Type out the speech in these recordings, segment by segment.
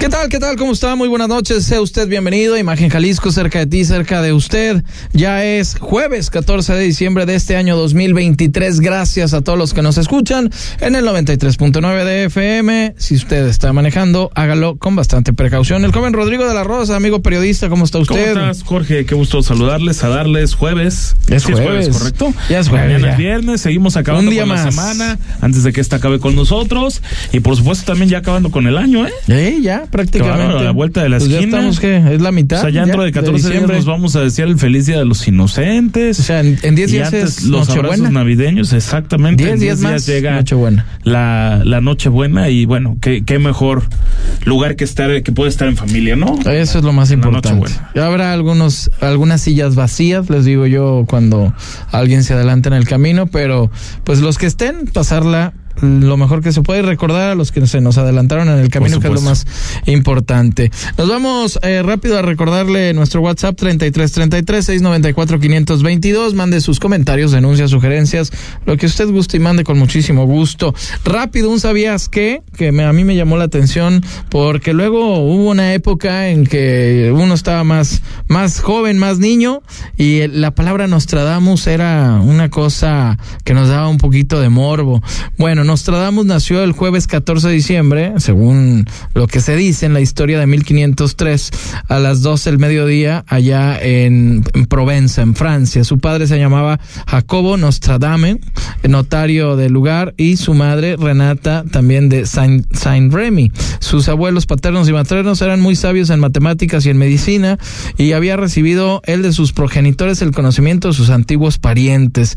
¿Qué tal? ¿Qué tal? ¿Cómo está? Muy buenas noches. Sea usted bienvenido. Imagen Jalisco, cerca de ti, cerca de usted. Ya es jueves 14 de diciembre de este año 2023. Gracias a todos los que nos escuchan en el 93.9 de FM. Si usted está manejando, hágalo con bastante precaución. El joven Rodrigo de la Rosa, amigo periodista, ¿cómo está usted? ¿Cómo estás, Jorge? Qué gusto saludarles, a darles jueves. Es Sí, jueves. ¿correcto? Ya es jueves, Mañana ya. es viernes, seguimos acabando Un día con la más. semana antes de que esta acabe con nosotros. Y por supuesto también ya acabando con el año, ¿eh? Sí, ya, prácticamente. Claro, a la vuelta de la Pues ya esquina. estamos, ¿qué? Es la mitad. O sea, ya dentro de 14 días diciembre. nos vamos a decir el feliz día de los inocentes. O sea, en, en 10 y días es los abrazos navideños, exactamente. 10 En días más, llega Nochebuena. la, la Nochebuena y bueno, qué, qué mejor lugar que estar, que puede estar en familia, ¿no? Eso es lo más importante. Ya habrá algunos, algunas sillas vacías, les digo yo, cuando alguien se adelanta en el camino, pero pues los que estén, pasarla lo mejor que se puede recordar a los que se nos adelantaron en el camino, que es lo más importante. Nos vamos eh, rápido a recordarle nuestro WhatsApp 3333-694-522. Mande sus comentarios, denuncias, sugerencias, lo que usted guste y mande con muchísimo gusto. Rápido, un sabías qué, que me- a mí me llamó la atención porque luego hubo una época en que uno estaba más, más joven, más niño y la palabra Nostradamus era una cosa que nos daba un poquito de morbo. Bueno, Nostradamus nació el jueves 14 de diciembre, según lo que se dice en la historia de 1503, a las 12 del mediodía, allá en, en Provenza, en Francia. Su padre se llamaba Jacobo Nostradame, notario del lugar, y su madre Renata, también de Saint, Saint Remy. Sus abuelos paternos y maternos eran muy sabios en matemáticas y en medicina, y había recibido él de sus progenitores el conocimiento de sus antiguos parientes.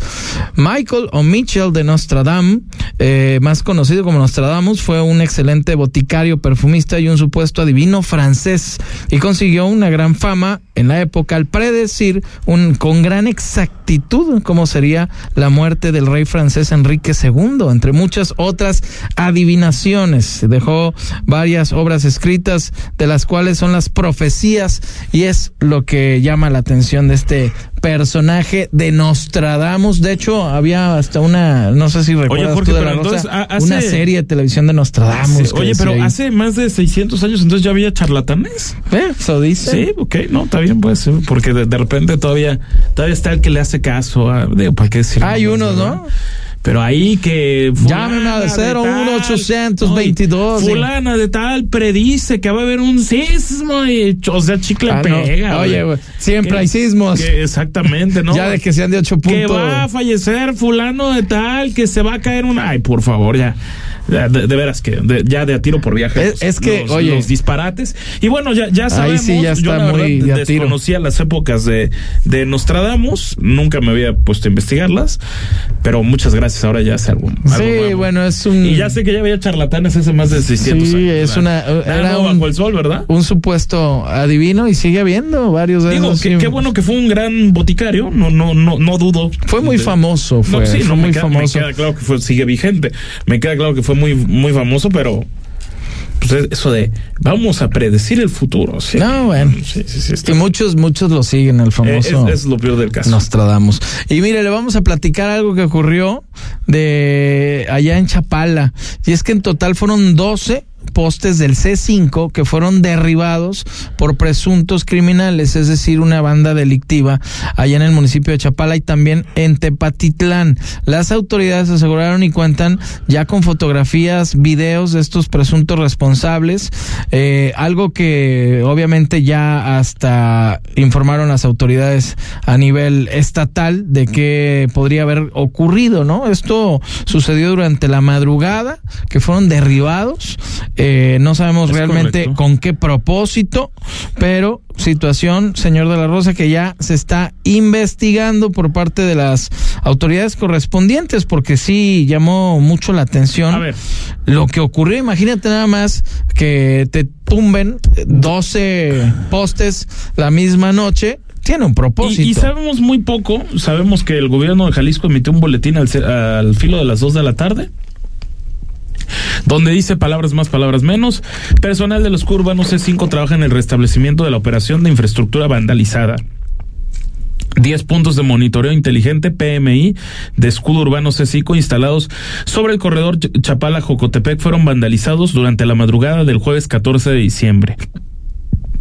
Michael o Mitchell de Nostradam, eh, más conocido como Nostradamus, fue un excelente boticario, perfumista y un supuesto adivino francés y consiguió una gran fama en la época al predecir un, con gran exactitud cómo sería la muerte del rey francés Enrique II, entre muchas otras adivinaciones. Dejó varias obras escritas de las cuales son las profecías y es lo que llama la atención de este personaje de Nostradamus. De hecho, había hasta una, no sé si recuerdas Jorge, tú de pero la Rosa, entonces, ha- hace- una serie de televisión de Nostradamus. Oye, pero ahí. hace más de 600 años, entonces ya había charlatanes. Eso dice. Sí, ok, no, está bien, pues, porque de, de repente todavía, todavía está el que le hace caso a, digo, ¿para qué decir? Hay unos. ¿no? Pero ahí que. Llamen al fulana de 01822, tal, Fulana de tal predice que va a haber un sismo y, o sea, chicle Ah, no. pega. Oye, güey, siempre Que- hay sismos. que exactamente, ¿no? Ya de que sean de ocho Que puntos. va a fallecer fulano de tal, que se va a caer un... Ay, por favor, ya. De, de- veras que de- ya de a tiro por viaje. Es- los- es que, los, oye. los disparates. Y bueno, ya, ya sabemos. sí ya yo la muy verdad de desconocía las épocas de, de Nostradamus. Nunca me había puesto a investigarlas. Pero muchas gracias. Ahora ya sé algo. algo Sí, nuevo. bueno, es un. Y ya sé que ya había charlatanes hace más de 600 Sí, años. es ¿verdad? una- era un- bajo el sol, ¿verdad? un supuesto adivino y sigue habiendo varios de Digo, esos. que- sí. qué bueno que fue un gran boticario. No, no, no, no dudo. Fue muy de- famoso, fue, no, sí, fue no, muy me queda, me famoso. queda claro que fue, sigue vigente. Me queda claro que fue muy, muy famoso, pero pues es- eso de vamos a predecir el futuro. sí. No, bueno. Sí, sí, sí, está- Y muchos, muchos lo siguen, el eh, famoso. es, es lo peor del caso. Nostradamus. Y mire, le vamos a platicar algo que ocurrió de allá en Chapala. Y es que en total fueron 12 postes del C5 que fueron derribados por presuntos criminales, es decir, una banda delictiva allá en el municipio de Chapala y también en Tepatitlán. Las autoridades aseguraron y cuentan ya con fotografías, videos de estos presuntos responsables, eh, algo que obviamente ya hasta informaron las autoridades a nivel estatal de que podría haber ocurrido, ¿no? Esto sucedió durante la madrugada, que fueron derribados. Eh, no sabemos Es realmente correcto. con qué propósito, pero situación, señor de la Rosa, que ya se está investigando por parte de las autoridades correspondientes, porque sí llamó mucho la atención A ver. lo que ocurrió. Imagínate nada más que te tumben 12 postes la misma noche tiene un propósito. Y, y sabemos muy poco, sabemos que el gobierno de Jalisco emitió un boletín al, al filo de las 2 de la tarde donde dice palabras más, palabras menos. Personal de los curvanos C5 trabaja en el restablecimiento de la operación de infraestructura vandalizada. 10 puntos de monitoreo inteligente PMI de escudo urbano C5 instalados sobre el corredor Ch- Chapala-Jocotepec fueron vandalizados durante la madrugada del jueves 14 de diciembre.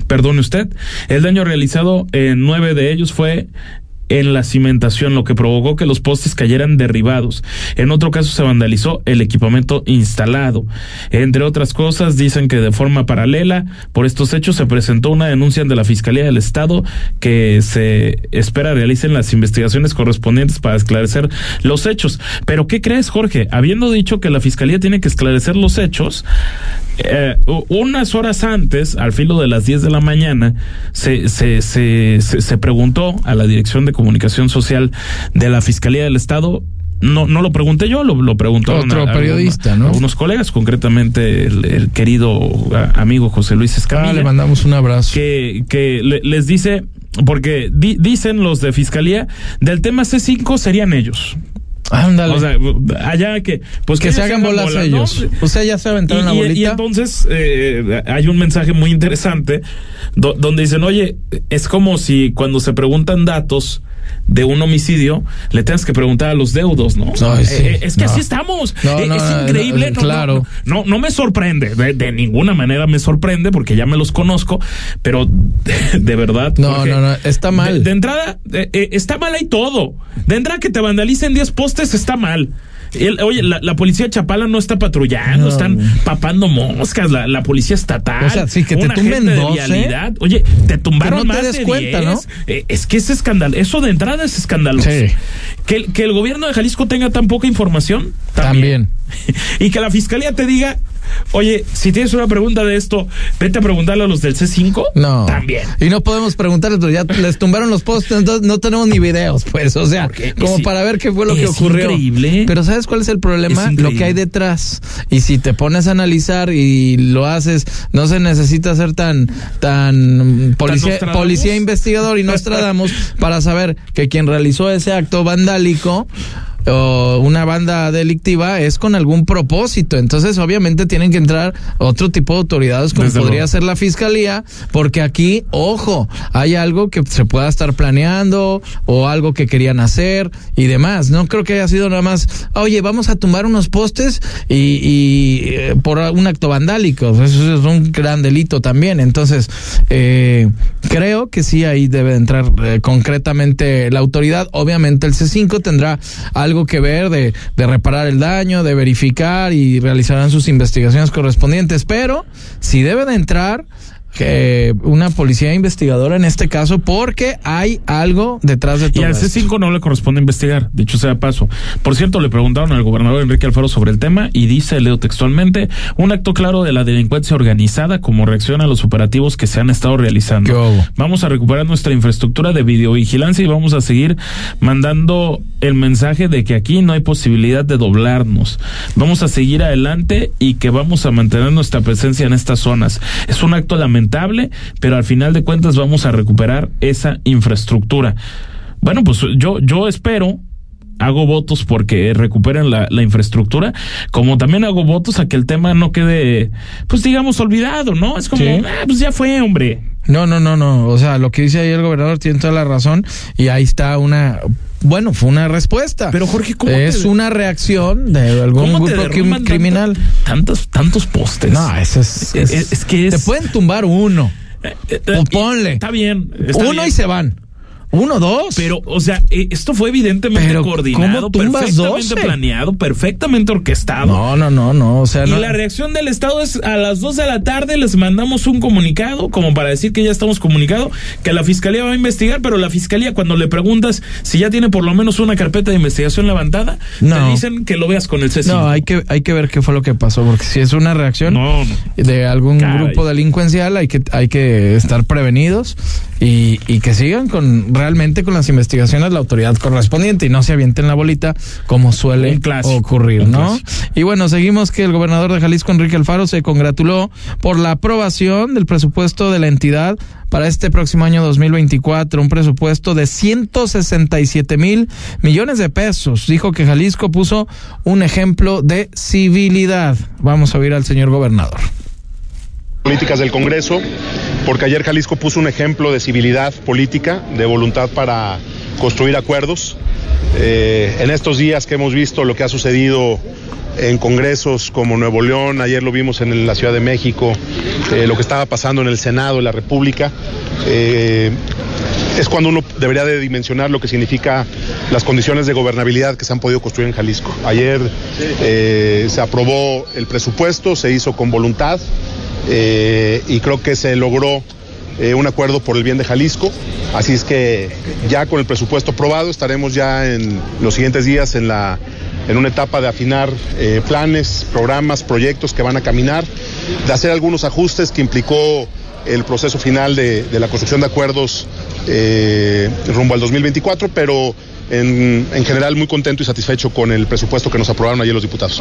Perdone usted, el daño realizado en nueve de ellos fue en la cimentación, lo que provocó que los postes cayeran derribados. En otro caso se vandalizó el equipamiento instalado. Entre otras cosas, dicen que de forma paralela, por estos hechos se presentó una denuncia ante la Fiscalía del Estado que se espera realicen las investigaciones correspondientes para esclarecer los hechos. Pero ¿qué crees, Jorge? Habiendo dicho que la Fiscalía tiene que esclarecer los hechos, eh, unas horas antes, al filo de las 10 de la mañana, se, se, se preguntó a la Dirección de Comunicación Social de la Fiscalía del Estado. No, no lo pregunté yo, lo, lo preguntó Otro periodista, ¿no? Algunos colegas, concretamente el, el querido a- amigo José Luis Escamilla Ah, le mandamos un abrazo. que, que le- les dice, porque di- dicen los de fiscalía, del tema C5 serían ellos. Ándale. O sea, allá que, pues que, se ellos hagan bolas ¿no? ellos. Usted ya se aventaron la bolita. y entonces eh, hay un mensaje muy interesante do- donde dicen, oye, es como si cuando se preguntan datos de un homicidio, le tengas que preguntar a los deudos, ¿no? Ay, sí. Eh, es que No. así estamos. No, Eh, no, es no, increíble. no, No, claro. No, no, no me sorprende. De, de ninguna manera me sorprende porque ya me los conozco, pero de, de verdad. No, Jorge, no, no, está mal. De, de entrada, eh, eh, está mal ahí todo. De entrada que te vandalicen 10 postes está mal. El- oye, la, la policía de Chapala no está patrullando, No. están papando moscas, la, la policía estatal. O sea, sí, que te tumben 12. vialidad. Oye, te tumbaron no te más des de cuenta, 10. ¿no? Eh, es que es escándalo. Eso de entrada es escandaloso. Sí. Que, el- que el gobierno de Jalisco tenga tan poca información, también. y que la fiscalía te diga, oye, si tienes una pregunta de esto, vete a preguntarle a los del C5. No. También. Y no podemos preguntarles, pero ya les tumbaron los postes, entonces no tenemos ni videos, pues. O sea, como para ver qué fue lo que ocurrió. increíble. Pero ¿sabes cuál es el problema? Es lo que hay detrás. Y si te pones a analizar y lo haces, no se necesita ser tan, tan policía, policía investigador y Nostradamus para saber que quien realizó ese acto vandálico o una banda delictiva es con algún propósito. Entonces, obviamente, tienen que entrar otro tipo de autoridades, como Desde podría luego. ser la fiscalía, porque aquí, ojo, hay algo que se pueda estar planeando o algo que querían hacer y demás. No creo que haya sido nada más, oye, vamos a tumbar unos postes y, y, eh, por un acto vandálico. Eso es un gran delito también. Entonces, eh, creo que sí ahí debe entrar eh, concretamente la autoridad. Obviamente el C5 tendrá algo que ver de, de reparar el daño, de verificar y realizarán sus investigaciones correspondientes, pero si debe de entrar eh, una policía investigadora en este caso porque hay algo detrás de Y todo al esto. C5 no le corresponde investigar, dicho sea paso. Por cierto, le preguntaron al gobernador Enrique Alfaro sobre el tema y dice, leo textualmente, un acto claro de la delincuencia organizada como reacción a los operativos que se han estado ¿Qué realizando. Vamos a recuperar nuestra infraestructura de videovigilancia y vamos a seguir mandando el mensaje de que aquí no hay posibilidad de doblarnos. Vamos a seguir adelante y que vamos a mantener nuestra presencia en estas zonas. Es un acto lamentable, pero al final de cuentas vamos a recuperar esa infraestructura. Bueno, pues yo, yo espero hago votos porque recuperen la, la infraestructura, como también hago votos a que el tema no quede, pues digamos, olvidado, ¿no? Es como, Sí. ah, pues ya fue, hombre. No, no, no, no. O sea, lo que dice ahí el gobernador tiene toda la razón y ahí está una, bueno, fue una respuesta. Pero Jorge, ¿cómo es te- una reacción de algún ¿Cómo te grupo criminal. tantos, tantos postes. No, eso es, Es- es- es que es- Te pueden tumbar uno. Eh, eh, o eh, ponle. Está bien. está uno bien. y se van. Uno, dos. Pero, o sea, eh, esto fue evidentemente Pero, coordinado, ¿cómo tumbas perfectamente 12? planeado, perfectamente orquestado. no, no, no, no. O sea, Y no. la reacción del Estado es a las 2 de la tarde les mandamos un comunicado, como para decir que ya estamos comunicado, que la Fiscalía va a investigar, pero la Fiscalía cuando le preguntas si ya tiene por lo menos una carpeta de investigación levantada, No. te dicen que lo veas con el C5. No, hay que, hay que ver qué fue lo que pasó, porque si es una reacción No, no. de algún Caray. grupo delincuencial, hay que, hay que estar prevenidos y, y que sigan con realmente con las investigaciones la autoridad correspondiente y no se avienten la bolita como suele ocurrir, ¿no? Y bueno, seguimos que el gobernador de Jalisco, Enrique Alfaro, se congratuló por la aprobación del presupuesto de la entidad para este próximo año 2024, un presupuesto de 167 mil millones de pesos. Dijo que Jalisco puso un ejemplo de civilidad. Vamos a oír al señor gobernador políticas del Congreso, porque ayer Jalisco puso un ejemplo de civilidad política, de voluntad para construir acuerdos. Eh, en estos días que hemos visto lo que ha sucedido en congresos como Nuevo León, ayer lo vimos en la Ciudad de México, eh, lo que estaba pasando en el Senado de la República, eh, es cuando uno debería de dimensionar lo que significa las condiciones de gobernabilidad que se han podido construir en Jalisco. Ayer se aprobó el presupuesto, se hizo con voluntad, eh, y creo que se logró eh, un acuerdo por el bien de Jalisco. Así es que ya con el presupuesto aprobado estaremos ya en los siguientes días en, la, en una etapa de afinar eh, planes, programas, proyectos que van a caminar, de hacer algunos ajustes que implicó el proceso final de, de la construcción de acuerdos rumbo al 2024, pero en, en, general muy contento y satisfecho con el presupuesto que nos aprobaron ayer los diputados.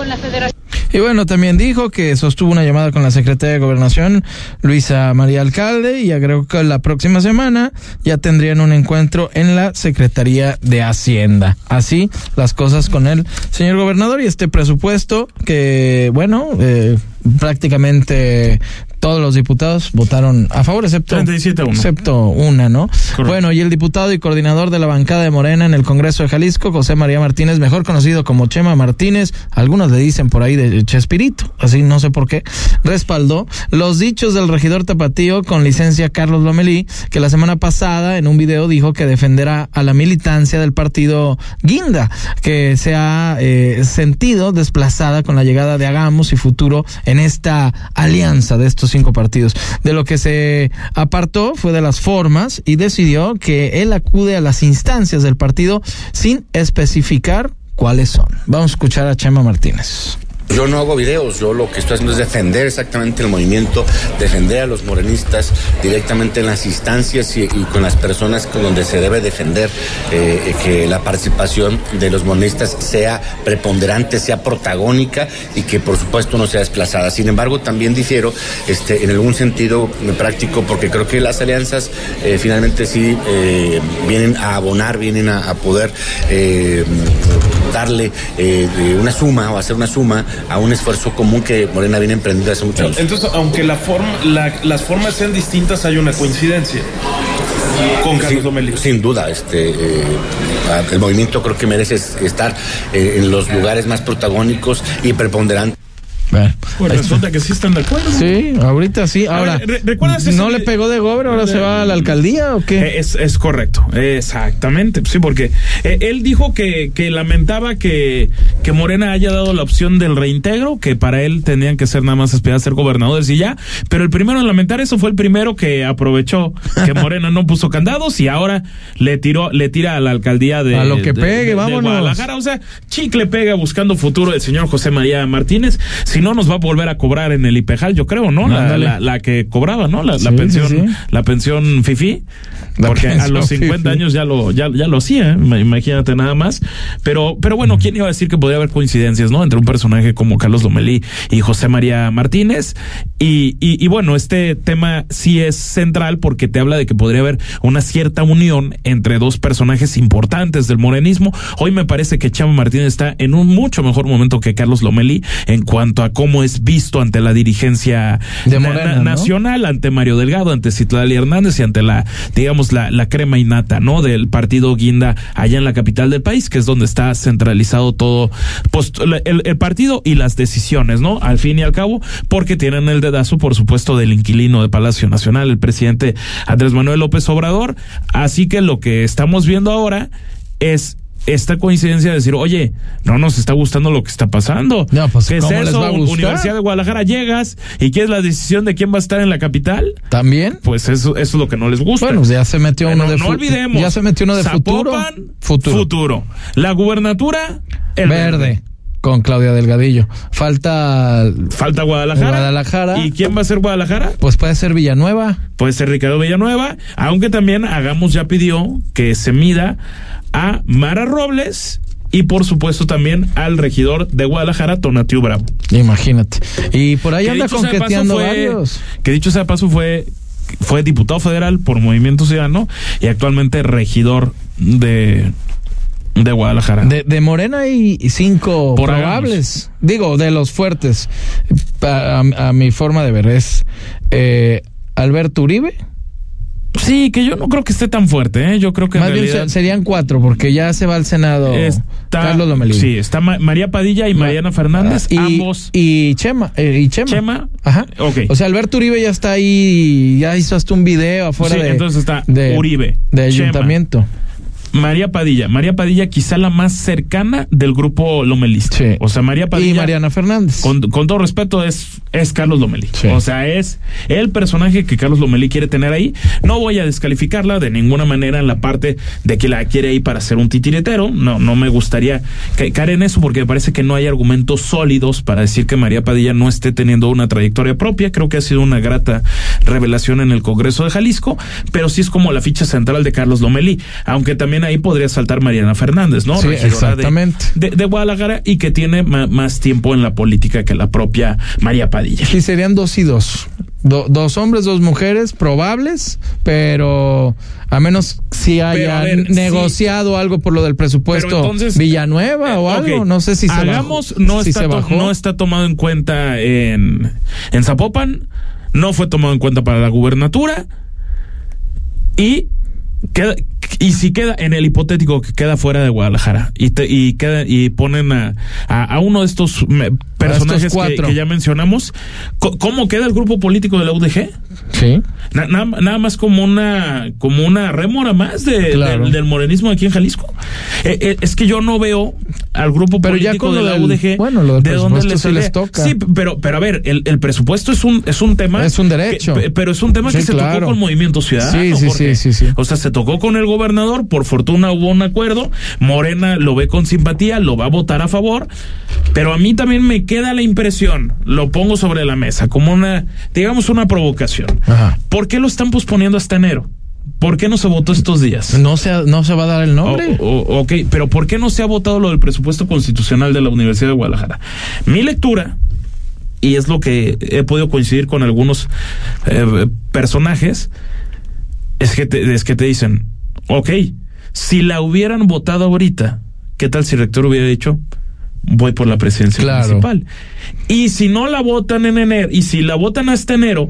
Y bueno, también dijo que sostuvo una llamada con la secretaria de Gobernación, Luisa María Alcalde, y agregó que la próxima semana ya tendrían un encuentro en la Secretaría de Hacienda. Así las cosas con el señor gobernador y este presupuesto que, bueno, eh, prácticamente todos los diputados votaron a favor, excepto, excepto una, ¿no? Bueno, y el diputado y coordinador de la bancada de Morena en el Congreso de Jalisco, José María Martínez, mejor conocido como Chema Martínez, algunos le dicen por ahí de Chespirito, así no sé por qué, respaldó los dichos del regidor tapatío con licencia Carlos Lomelí, que la semana pasada en un video dijo que defenderá a la militancia del partido Guinda, que se ha eh, sentido desplazada con la llegada de Hagamos y Futuro en esta alianza de estos cinco partidos. De lo que se apartó fue de las formas y decidió que él acude a las instancias del partido sin especificar cuáles son. Vamos a escuchar a Chema Martínez. Yo no hago videos, yo lo que estoy haciendo es defender exactamente el movimiento, defender a los morenistas directamente en las instancias y, con las personas con donde se debe defender eh, que la participación de los morenistas sea preponderante, sea protagónica y que por supuesto no sea desplazada. Sin embargo, también difiero este, en algún sentido práctico porque creo que las alianzas eh, finalmente sí eh, vienen a abonar, vienen a, a poder darle una suma o hacer una suma a un esfuerzo común que Morena viene emprendiendo hace muchos años. Entonces, aunque la forma, las formas sean distintas, hay una coincidencia con Carlos Domelí. Sin duda, este, eh, el movimiento creo que merece estar eh, en los lugares más protagónicos y preponderantes. Pues resulta que sí están de acuerdo. Sí, ahorita sí. Ahora, ¿no le pegó de gober? ¿Ahora se va a la alcaldía o qué? Es, es correcto, exactamente. Sí, porque eh, él dijo que, que lamentaba que, que Morena haya dado la opción del reintegro, que para él tenían que ser nada más aspirar a ser gobernadores y ya. Pero el primero en lamentar eso fue el primero que aprovechó que Morena no puso candados y ahora le tiró, le tira a la alcaldía de. A lo que pegue, vámonos. Guadalajara. O sea, chicle pega buscando futuro el señor José María Martínez. Si no nos va a volver a cobrar en el IPEJAL, yo creo, ¿no? La, la, que cobraba, ¿no? La, pensión, la pensión FIFI, porque a los 50 años ya lo, ya, ya lo hacía, ¿eh? imagínate nada más. Pero, pero bueno, ¿quién iba a decir que podía haber coincidencias, ¿no? Entre un personaje como Carlos Lomelí y José María Martínez. Y, y, y bueno, este tema sí es central porque te habla de que podría haber una cierta unión entre dos personajes importantes del morenismo. Hoy me parece que Chama Martínez está en un mucho mejor momento que Carlos Lomelí en cuanto a cómo es visto ante la dirigencia nacional, ante Mario Delgado, ante Citlali Hernández y ante la, digamos, la, la crema innata, ¿no? Del partido Guinda allá en la capital del país, que es donde está centralizado todo pues, el, el partido y las decisiones, ¿no? Al fin y al cabo, porque tienen el dedazo, por supuesto, del inquilino de Palacio Nacional, el presidente Andrés Manuel López Obrador. Así que lo que estamos viendo ahora es esta coincidencia de decir, oye, no nos está gustando lo que está pasando. No, pues, ¿Qué es ¿cómo les eso? va a gustar? Universidad de Guadalajara llegas y quieres la decisión de quién va a estar en la capital. ¿También? Pues eso, eso es lo que no les gusta. Bueno, ya se metió Bueno, uno de no olvidemos. Ya se metió uno de futuro. Zapopan, Futuro. futuro. La gubernatura, el Verde. con Claudia Delgadillo. Falta Falta Guadalajara. Guadalajara. ¿Y quién va a ser Guadalajara? pues puede ser Villanueva. Puede ser Ricardo Villanueva, aunque también Hagamos ya pidió que se mida a Mara Robles y por supuesto también al regidor de Guadalajara, Tonatiu Bravo. Imagínate. Y por ahí Que anda conqueteando fue- varios. Que dicho sea paso fue, fue diputado federal por Movimiento Ciudadano y actualmente regidor de, de Guadalajara. De, de Morena hay cinco Por probables. Digo, de los fuertes. A, a- a mi forma de ver es eh, Alberto Uribe. Sí, que yo no creo que esté tan fuerte, ¿eh? yo creo que Más bien realidad serían cuatro, porque ya se va al Senado está, Carlos Lomelí. sí, está Ma- María Padilla y Mariana Fernández, y, ambos. y Chema, eh, y Chema. Chema, Ajá. ok. O sea, Alberto Uribe ya está ahí, ya hizo hasta un video afuera Sí, de. entonces está de, Uribe, De Chema. ayuntamiento. María Padilla. María Padilla quizá la más cercana del grupo Lomelista. Sí. O sea, María Padilla. Y Mariana Fernández. Con, con todo respeto, es, es Carlos Lomelí. Sí. O sea, es el personaje que Carlos Lomelí quiere tener ahí. No voy a descalificarla de ninguna manera en la parte de que la quiere ahí para ser un titiritero. No, no me gustaría ca- caer en eso porque me parece que no hay argumentos sólidos para decir que María Padilla no esté teniendo una trayectoria propia. Creo que ha sido una grata revelación en el Congreso de Jalisco, pero sí es como la ficha central de Carlos Lomelí. Aunque también ahí podría saltar Mariana Fernández, ¿no? Sí, de- exactamente. de, de Guadalajara y que tiene ma- más tiempo en la política que la propia María Padilla. Sí, serían dos y dos. Do- dos hombres, dos mujeres, probables, pero a menos si Pero, a hayan ver, sí. negociado algo por lo del presupuesto entonces, Villanueva o Eh, algo, ok. no sé si se Hagamos, bajó, no, si está se bajó. no está tomado en cuenta en, en Zapopan, no fue tomado en cuenta para la gubernatura y queda y si queda en el hipotético que queda fuera de Guadalajara y te- y queda y ponen a, a, a uno de estos personajes que, ya mencionamos cómo queda el grupo político de la UDG Sí. Na- na- nada más como una como una rémora más de- Claro. del, del morenismo aquí en Jalisco. Eh, eh, es que yo no veo al grupo Pero político de la del- UDG bueno, lo del de dónde sí sale. les toca. Sí, pero pero a ver, el, el presupuesto es un es un tema Es un derecho. que- pero es un tema que se tocó con Movimiento Ciudadano. Sí, sí, sí, sí, sí. O sea, se tocó con el gobernador, por fortuna hubo un acuerdo, Morena lo ve con simpatía, lo va a votar a favor, pero a mí también me queda la impresión, lo pongo sobre la mesa, como una, digamos, una provocación. Ajá. ¿Por qué lo están posponiendo hasta enero? ¿Por qué no se votó estos días? No se, no se va a dar el nombre. O- o- ok, pero ¿por qué no se ha votado lo del presupuesto constitucional de la Universidad de Guadalajara? Mi lectura, y es lo que he podido coincidir con algunos eh, personajes, es que, te, es que te dicen, ok, si la hubieran votado ahorita, ¿qué tal si el rector hubiera dicho, voy por la presidencia Claro. municipal? Y si no la votan en enero, y si la votan hasta enero,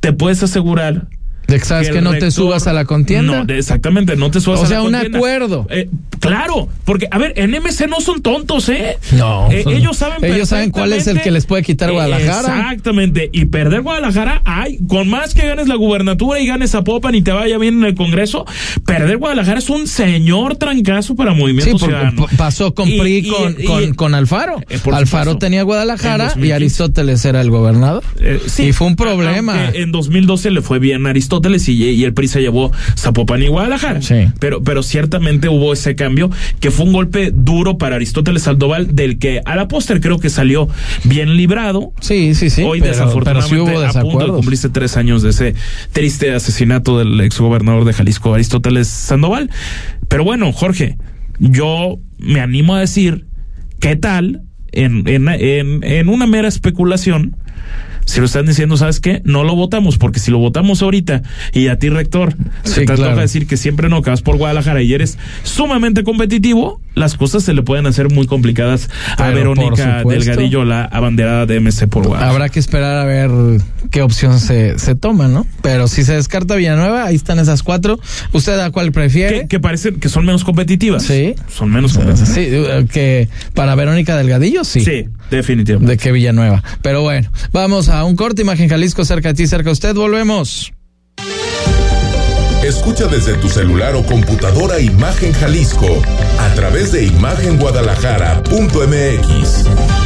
te puedes asegurar de que sabes que, el no te subas a la contienda. No, exactamente, no te subas O a sea, la un contienda. acuerdo. Eh, claro, porque, a ver, en MC no son tontos, ¿eh? No, Eh, son- ellos saben ellos saben cuál es el que les puede quitar Guadalajara. Exactamente, y perder Guadalajara, ay, con más que ganes la gubernatura y ganes a Popan y te vaya bien en el Congreso, perder Guadalajara es un señor trancazo para Movimiento Sí, Ciudadano. pasó con Y- PRI y- con, y- con, con Alfaro. Eh, Alfaro supuesto. tenía En Guadalajara 2015. y Aristóteles era el gobernador. Eh, sí, y fue un problema. En 2012 le fue bien a Aristóteles y, y el PRI se llevó Zapopan y Guadalajara. Sí. Pero, pero ciertamente hubo ese cambio que fue un golpe duro para Aristóteles Sandoval, del que a la póster creo que salió bien librado. Sí, sí, sí. Hoy pero, pero desafortunadamente sí hubo a punto de cumplirse tres años de ese triste asesinato del exgobernador de Jalisco, Aristóteles Sandoval. Pero bueno, Jorge, yo me animo a decir, ¿qué tal en, en, en, en una mera especulación? Si lo están diciendo, ¿sabes qué? No lo votamos, porque si lo votamos ahorita y a ti, rector, se te claro. toca decir que siempre no, que vas por Guadalajara y eres sumamente competitivo, las cosas se le pueden hacer muy complicadas a Pero, Verónica. Delgadillo, la abanderada de MC por Guadalajara. Habrá que esperar a ver qué opción se, se toma, ¿no? Pero si se descarta Villanueva, ahí están esas cuatro. ¿Usted a cuál prefiere? que, que parecen que son menos competitivas. Sí. Son menos competitivas. Sí, que para Verónica Delgadillo, sí. Sí, definitivamente. De que Villanueva. Pero bueno, vamos a un corte. Imagen Jalisco, cerca de ti, cerca de usted. Volvemos. Escucha desde tu celular o computadora Imagen Jalisco a través de imagenguadalajara.mx.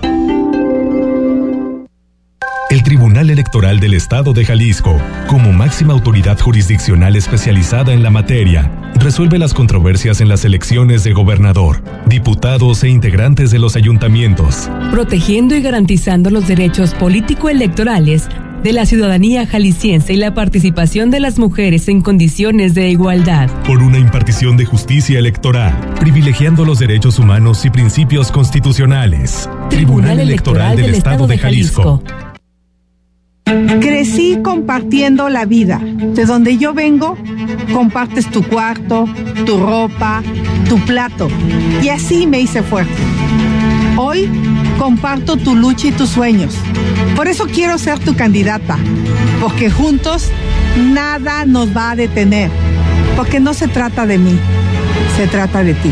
El Tribunal Electoral del Estado de Jalisco, como máxima autoridad jurisdiccional especializada en la materia, resuelve las controversias en las elecciones de gobernador, diputados e integrantes de los ayuntamientos. Protegiendo y garantizando los derechos político-electorales de la ciudadanía jalisciense y la participación de las mujeres en condiciones de igualdad. Por una impartición de justicia electoral, privilegiando los derechos humanos y principios constitucionales. Tribunal, Electoral, del, Estado, de Jalisco. Crecí compartiendo la vida. De donde yo vengo, compartes tu cuarto, tu ropa, tu plato. Y así me hice fuerte. Hoy comparto tu lucha y tus sueños. Por eso quiero ser tu candidata. Porque juntos nada nos va a detener. Porque no se trata de mí, se trata de ti.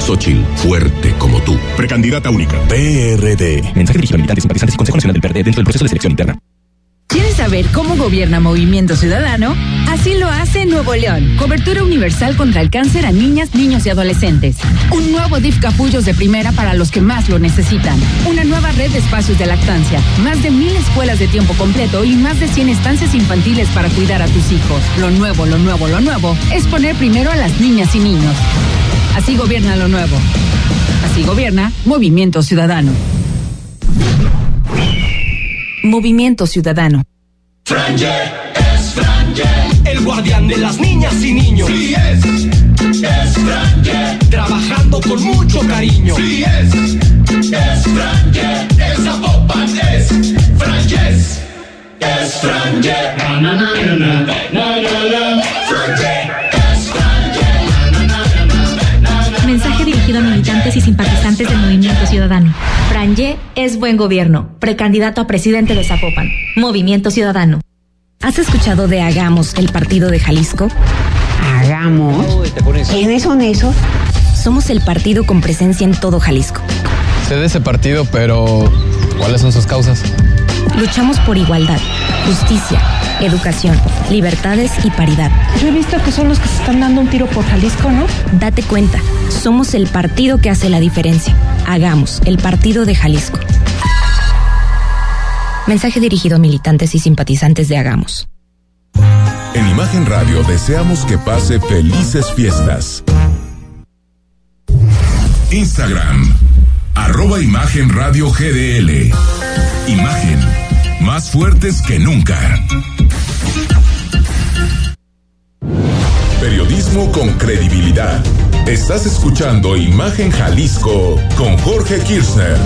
Xochitl, fuerte como tú. Precandidata única. PRD. Mensaje dirigido a militantes, simpatizantes y Consejo Nacional del PRD dentro del proceso de selección interna. ¿Quieres saber cómo gobierna Movimiento Ciudadano? Así lo hace Nuevo León. Cobertura universal contra el cáncer a niñas, niños y adolescentes. Un nuevo DIF Capullos de primera para los que más lo necesitan. Una nueva red de espacios de lactancia. Más de mil escuelas de tiempo completo y más de 100 estancias infantiles para cuidar a tus hijos. Lo nuevo, lo nuevo, lo nuevo es poner primero a las niñas y niños. Así gobierna lo nuevo. Así gobierna Movimiento Ciudadano. Movimiento Ciudadano. Franje es Franje, el guardián de las niñas y niños. Sí es, es Franje, trabajando con mucho cariño. Sí es, es Franje, es Zapopan, es Franjes, es Franje. Na na na es buen gobierno, precandidato a presidente de Zapopan. Movimiento Ciudadano. ¿Has escuchado de Hagamos, el partido de Jalisco? ¿Hagamos? ¿Quiénes son esos? Somos el partido con presencia en todo Jalisco. Sé de ese partido, pero ¿cuáles son sus causas? Luchamos por igualdad, justicia, educación, libertades y paridad. Yo he visto que son los que se están dando un tiro por Jalisco, ¿no? Date cuenta, somos el partido que hace la diferencia. Hagamos, el partido de Jalisco. Mensaje dirigido a militantes y simpatizantes de Hagamos. En Imagen Radio deseamos que pase felices fiestas. Instagram, arroba Imagen Radio GDL. Imagen, más fuertes que nunca. Periodismo con credibilidad. Estás escuchando Imagen Jalisco con Jorge Kirchner.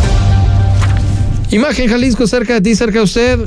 Imagen Jalisco, cerca de ti, cerca de usted.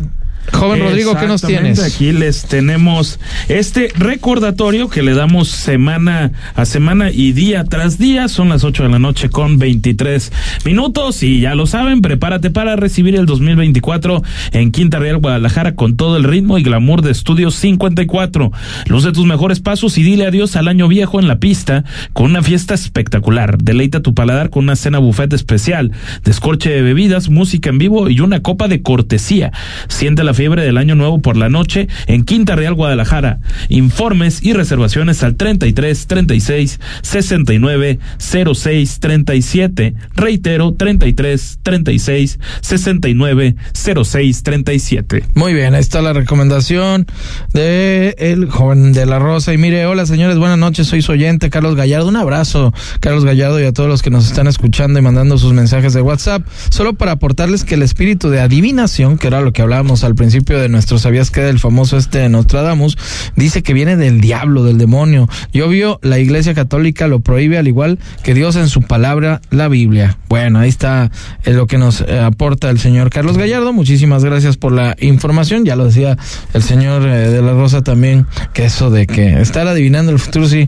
Joven Rodrigo, ¿qué nos tienes? Aquí les tenemos este recordatorio que le damos semana a semana y día tras día. Son las 8 de la noche con 23 minutos y ya lo saben, prepárate para recibir el 2024 en Quinta Real Guadalajara con todo el ritmo y glamour de Estudios 54. Luz de tus mejores pasos y dile adiós al año viejo en la pista con una fiesta espectacular. Deleita tu paladar con una cena buffet especial, descorche de bebidas, música en vivo y una copa de cortesía. Siente la fiebre del año nuevo por la noche en Quinta Real Guadalajara. Informes y reservaciones al 33 36 69 06 37. Reitero 33 36 69 06 37. Muy bien, ahí está la recomendación de el joven de la Rosa. Y mire, hola señores, buenas noches, soy su oyente Carlos Gallardo. Un abrazo, Carlos Gallardo, y a todos los que nos están escuchando y mandando sus mensajes de WhatsApp. Solo para aportarles que el espíritu de adivinación, que era lo que hablábamos al principio de nuestro Sabías que del famoso este de Nostradamus, dice que viene del diablo, del demonio. Y obvio, la Iglesia Católica lo prohíbe al igual que Dios en su palabra, la Biblia. Bueno, ahí está eh, lo que nos eh, aporta el señor Carlos Gallardo. Muchísimas gracias por la información. Ya lo decía el señor eh, de la Rosa también, que eso de que estar adivinando el futuro, sí,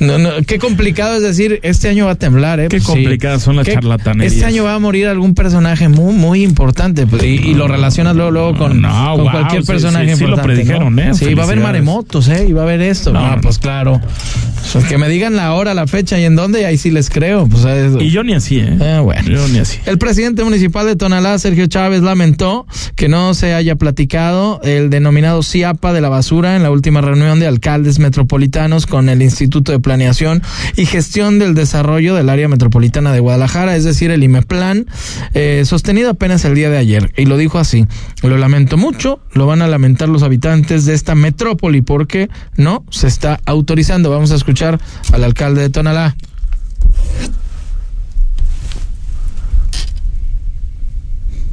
No, no, qué complicado es decir, este año va a temblar, ¿eh? Qué Pues sí. complicadas son las charlatanerías. Este año va a morir algún personaje muy, muy importante pues, y, y lo relacionas luego, luego con, No, con wow, cualquier sí, personaje sí, sí lo predijeron, ¿no? ¿eh? Sí, va a haber maremotos, ¿eh? Y va a haber esto. No, No, no. pues claro. Pues que me digan la hora, la fecha y en dónde, y ahí sí les creo. Pues. Y yo ni así, ¿eh? Ah, bueno. Yo ni así. El presidente municipal de Tonalá, Sergio Chávez, lamentó que no se haya platicado el denominado CIAPA de la basura en la última reunión de alcaldes metropolitanos con el Instituto de Planeación y Gestión del Desarrollo del Área Metropolitana de Guadalajara, es decir, el IMEPLAN, eh, sostenido apenas el día de ayer. Y lo dijo así, lo lamento mucho, lo van a lamentar los habitantes de esta metrópoli porque no se está autorizando. Vamos a escuchar al alcalde de Tonalá.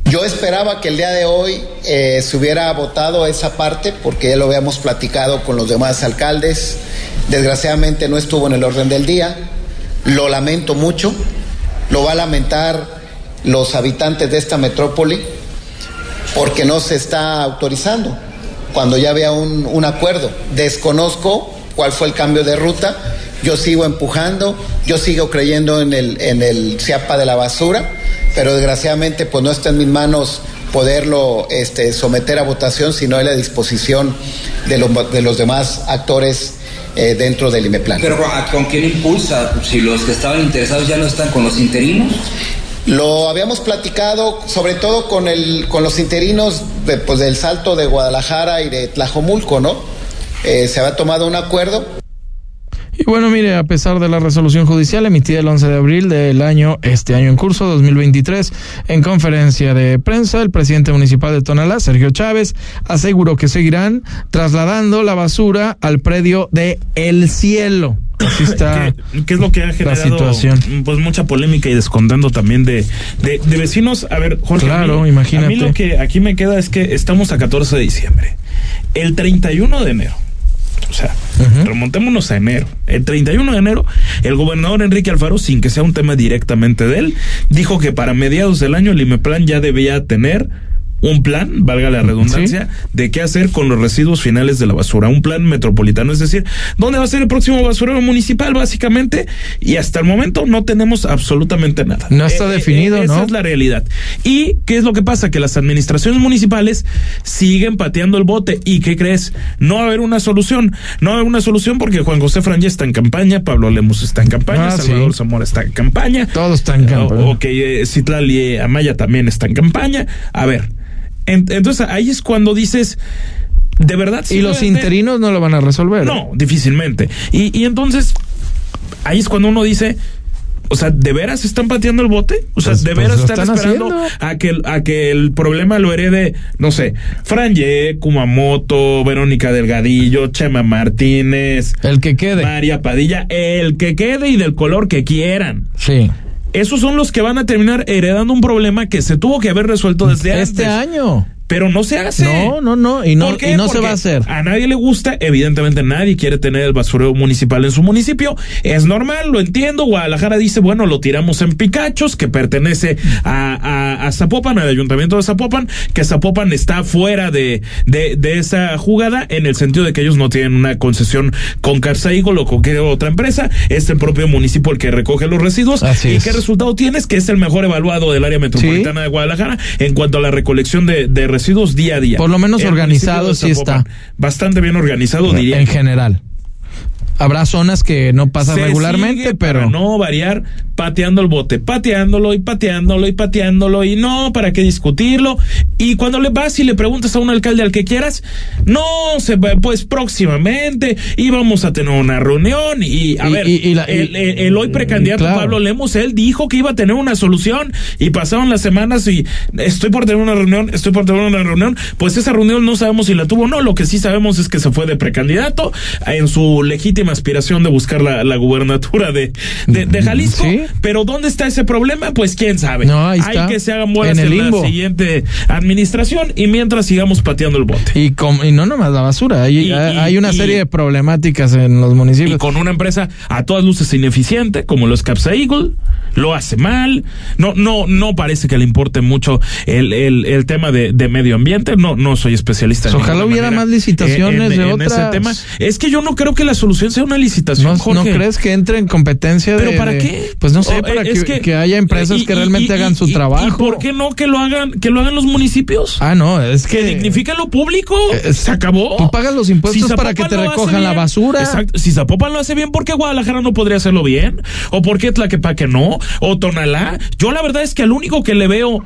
Yo esperaba que el día de hoy eh, se hubiera votado esa parte porque ya lo habíamos platicado con los demás alcaldes. Desgraciadamente no estuvo en el orden del día. Lo lamento mucho. Lo va a lamentar los habitantes de esta metrópoli porque no se está autorizando cuando ya había un, un acuerdo. Desconozco cuál fue el cambio de ruta. Yo sigo empujando, yo sigo creyendo en el, en el CIAPA de la basura, pero desgraciadamente pues no está en mis manos poderlo este, someter a votación, sino en la disposición de los, de los demás actores eh, dentro del IMEPLAN. Pero ¿con- ¿con quién impulsa? Si los que estaban interesados ya no están con los interinos. Lo habíamos platicado sobre todo con, el, con los interinos pues, del Salto de Guadalajara y de Tlajomulco, ¿no? Eh, se había tomado un acuerdo. Y bueno, mire, a pesar de la resolución judicial emitida el 11 de abril del año, este año en curso, 2023, en conferencia de prensa, el presidente municipal de Tonalá, Sergio Chávez, aseguró que seguirán trasladando la basura al predio de El Cielo. Así está. ¿Qué, qué es lo que ha generado situación. pues mucha polémica y descontento también de, de, de vecinos? A ver, Jorge, Claro, a mí, imagínate. A mí lo que aquí me queda es que estamos a 14 de diciembre. El 31 de enero. O sea, remontémonos a enero. El 31 de enero, el gobernador Enrique Alfaro, sin que sea un tema directamente de él, dijo que para mediados del año el IMEPLAN ya debía tener un plan, valga la redundancia, de qué hacer con los residuos finales de la basura, un plan metropolitano, es decir, dónde va a ser el próximo basurero municipal, básicamente, y hasta el momento no tenemos absolutamente nada. No está definido, esa ¿no? es la realidad. ¿Y qué es lo que pasa? Que las administraciones municipales siguen pateando el bote. ¿Y qué crees? No va a haber una solución. No va a haber una solución porque Juan José Franja está en campaña, Pablo Lemus está en campaña, Ah, Salvador sí. Zamora está en campaña. Todos están en campaña. O, o que eh, Citlali Amaya también está en campaña. A ver, entonces ahí es cuando dices, de verdad... Y los interinos no lo van a resolver. no, difícilmente. Y, y entonces, ahí es cuando uno dice, o sea, ¿de veras están pateando el bote? O sea, Pues- ¿de pues veras están, están esperando haciendo. a que, el- a que el problema lo herede, no sé, Franje, Kumamoto, Verónica Delgadillo, Chema Martínez, El que quede. María Padilla, el que quede y del color que quieran? Sí. Esos son los que van a terminar heredando un problema que se tuvo que haber resuelto desde Este antes. año. Pero no se hace. No, no, no. Y no, ¿Por qué? y no se va a hacer. A nadie le gusta, evidentemente nadie quiere tener el basurero municipal en su municipio. Es normal, lo entiendo. Guadalajara dice, bueno, lo tiramos en Picachos, que pertenece a, a, a Zapopan, al ayuntamiento de Zapopan, que Zapopan está fuera de, de, de esa jugada en el sentido de que ellos no tienen una concesión con Carsaigol o con cualquier otra empresa. Es el propio municipio el que recoge los residuos. Así ¿Y es. qué resultado tienes? Que es el mejor evaluado del área metropolitana de Guadalajara en cuanto a la recolección de, de residuos día a día. Por lo menos El organizado sí está. Bastante bien organizado, diría. En general. Habrá zonas que no pasan Se regularmente, pero para no variar pateando el bote, pateándolo y pateándolo y pateándolo y no, para qué discutirlo. Y cuando le vas y le preguntas a un alcalde al que quieras, no, se va, pues próximamente íbamos a tener una reunión y a Y- ver, y- y la- y- el, el- el hoy precandidato claro. Pablo Lemos, él dijo que iba a tener una solución y pasaron las semanas y estoy por tener una reunión, estoy por tener una reunión, pues esa reunión no sabemos si la tuvo o no, lo que sí sabemos es que se fue de precandidato en su legítima aspiración de buscar la, la gubernatura de, de, de Jalisco, Sí. pero ¿dónde está ese problema? Pues quién sabe. No, ahí Hay que se hagan buenas En en, el la limbo. siguiente administración y mientras sigamos pateando el bote. y, no nomás la basura, hay, Y- hay- y- hay una serie de problemáticas en los Y municipios. con una empresa a todas luces ineficiente, como los Capsa Eagle, lo hace mal, no, no, no parece que le importe mucho el, el, el tema de, de, medio ambiente, no, no soy especialista. Pues ojalá hubiera más licitaciones en, de en otras. ese tema. Es que yo no creo que la solución sea una licitación, ¿No, Jorge. ¿no crees que entre en competencia de ¿Pero para qué? Pues no sé, O, para que, es que- que haya empresas y- que realmente y- hagan su trabajo. ¿Y por qué no que lo hagan, que lo hagan los municipios? Ah, no, es que Que lo público. Eh, se acabó. tú pagas los impuestos Si para que te recojan la basura. Exacto. Si Zapopan lo hace bien, ¿por qué Guadalajara no podría hacerlo bien? ¿O por qué Tlaquepaque no? ¿O Tonalá? Yo la verdad es que al único que le veo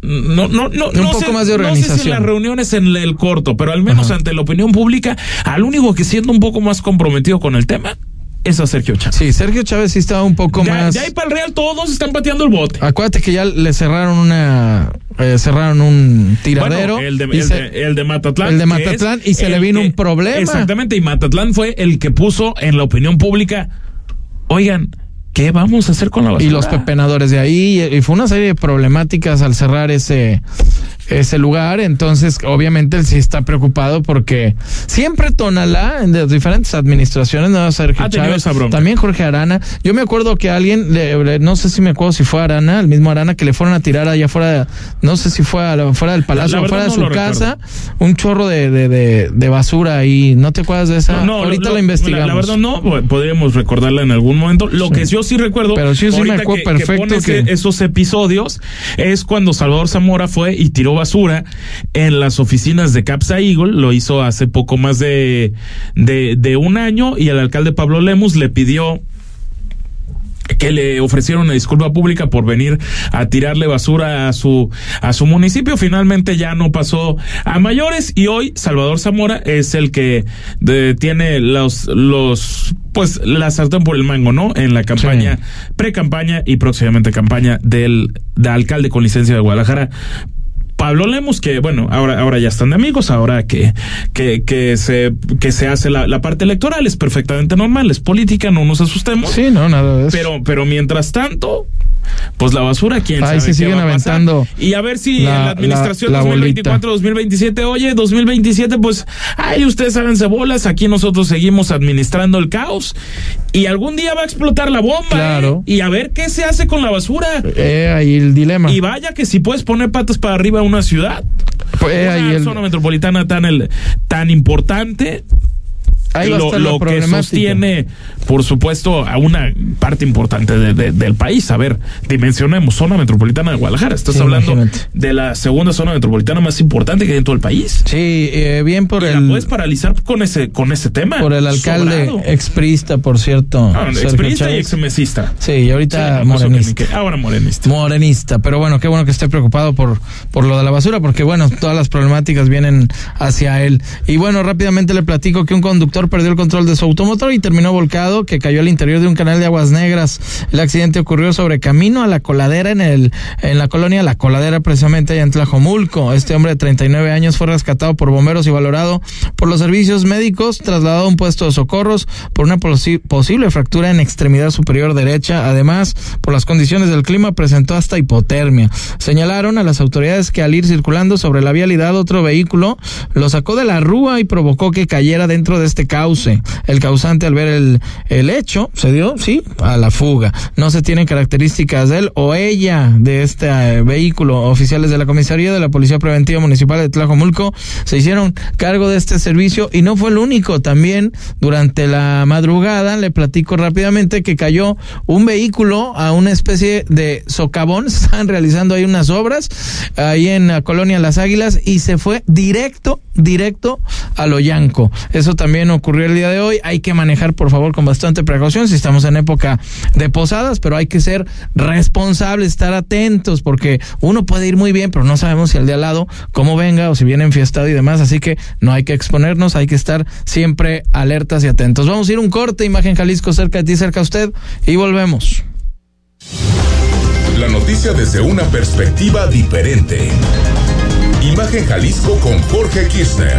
no, no, no, Un no poco sé, más de No sé si organización. las reuniones en el corto, pero al menos ante la opinión pública, al único que siendo un poco más comprometido con el tema es a Sergio Chávez. Sí, Sergio Chávez sí estaba un poco más. ya ahí para el Real todos están pateando el bote. Acuérdate que ya le cerraron una. eh, cerraron un tiradero. Bueno, el de, el, se- de, el de Matatlán. el de Matatlán, y se le vino que- un problema. Exactamente, y Matatlán fue el que puso en la opinión pública, oigan, ¿qué vamos a hacer con la basura? y los pepenadores de ahí. Y, y fue una serie de problemáticas al cerrar ese, ese lugar. Entonces, obviamente, él sí está preocupado porque siempre Tonalá, en las diferentes administraciones, no Sergio Ha Chávez, esa también Jorge Arana. Yo me acuerdo que alguien, le- le- no sé si me acuerdo si fue Arana, el mismo Arana, que le fueron a tirar allá afuera, no sé si fue a la- fuera del palacio La o verdad fuera de su casa, un chorro de, de, de, de basura ahí. ¿No te acuerdas de esa? No, no, Ahorita lo- la- investigamos. La, verdad no, po- podríamos recordarla en algún momento. Lo que yo sí recuerdo, Pero sí, sí me acuerdo que, perfecto que- esos episodios, es cuando Salvador Zamora fue y tiró basura en las oficinas de Capsa Eagle, lo hizo hace poco más de, de, de un año, y el alcalde Pablo Lemus le pidió que le ofrecieron una disculpa pública por venir a tirarle basura a su a su municipio. Finalmente ya no pasó a mayores y hoy Salvador Zamora es el que de- tiene los los pues la sartén por el mango no en la campaña pre-campaña y próximamente campaña del, del alcalde con licencia de Guadalajara Pablo Lemos, que bueno, ahora, ahora ya están de amigos, ahora que, que, que se, que se hace la, la parte electoral, es perfectamente normal, es política, no nos asustemos. Sí, no, nada de eso. Pero, pero mientras tanto, pues la basura, quién Ahí sabe se siguen a aventando Y a ver si la- en la administración la- la bolita. 2024-2027, oye, 2027, pues, ay, ustedes háganse bolas, aquí nosotros seguimos administrando el caos y algún día va a explotar la bomba. Claro. ¿eh? Y a ver qué se hace con la basura. Eh, ahí el dilema. Y vaya que si puedes poner patas para arriba una ciudad, Pues, eh, una ahí el- zona metropolitana tan el, tan importante. Ahí lo, lo que sostiene, por supuesto, a una parte importante de- de- del país. A ver, dimensionemos zona metropolitana de Guadalajara. Estás Sí, hablando imagínate. de la segunda zona metropolitana más importante que hay en todo el país. Sí, eh, bien por Y el. la puedes paralizar con ese, con ese tema. Por el alcalde Sobrado. exprista, por cierto. Ah, exprista y exmesista. Sí, y ahorita Sí, morenista. ni que- ahora morenista. Morenista, pero bueno, qué bueno que esté preocupado por, por lo de la basura, porque bueno, todas las problemáticas vienen hacia él. Y bueno, rápidamente le platico que un perdió el control de su automotor y terminó volcado, que cayó al interior de un canal de aguas negras. El accidente ocurrió sobre camino a la coladera en el, en la colonia La Coladera, precisamente allá en Tlajomulco. Este hombre de 39 años fue rescatado por bomberos y valorado por los servicios médicos, trasladado a un puesto de socorros por una posi- posible fractura en extremidad superior derecha. Además, por las condiciones del clima, presentó hasta hipotermia. Señalaron a las autoridades que al ir circulando sobre la vialidad, otro vehículo lo sacó de la rúa y provocó que cayera dentro de este cauce. El causante, al ver el, el hecho, se dio, sí, a la fuga. No se tienen características de él o ella de este eh, vehículo. Oficiales de la comisaría de la Policía Preventiva Municipal de Tlajomulco se hicieron cargo de este servicio y no fue el único. También durante la madrugada le platico rápidamente que cayó un vehículo a una especie de socavón. Estaban realizando ahí unas obras ahí en la colonia Las Águilas y se fue directo, directo a Loyanco. Eso también ocurrió el día de hoy. Hay que manejar, por favor, con bastante precaución si estamos en época de posadas, pero hay que ser responsables, estar atentos, porque uno puede ir muy bien, pero no sabemos si el de al lado cómo venga o si viene enfiestado y demás. Así que no hay que exponernos, hay que estar siempre alertas y atentos. Vamos a ir un corte, imagen Jalisco cerca de ti, cerca de usted, y volvemos. La noticia desde una perspectiva diferente. Imagen Jalisco con Jorge Kirchner.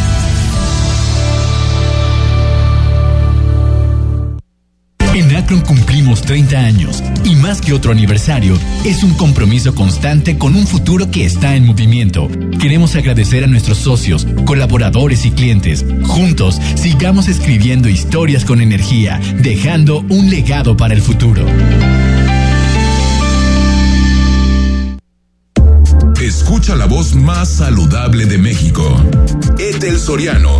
En Akron cumplimos 30 años y más que otro aniversario, es un compromiso constante con un futuro que está en movimiento. Queremos agradecer a nuestros socios, colaboradores y clientes. Juntos, sigamos escribiendo historias con energía, dejando un legado para el futuro. Escucha la voz más saludable de México. Etel Soriano.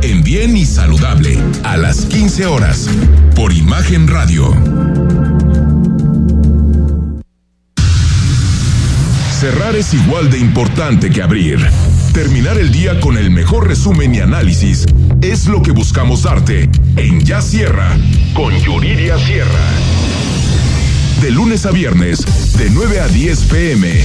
En Bien y Saludable. A las 15 horas. Por Imagen Radio. Cerrar es igual de importante que abrir. Terminar el día con el mejor resumen y análisis es lo que buscamos darte en Ya Sierra con Yuridia Sierra. De lunes a viernes, de 9 a 10 pm,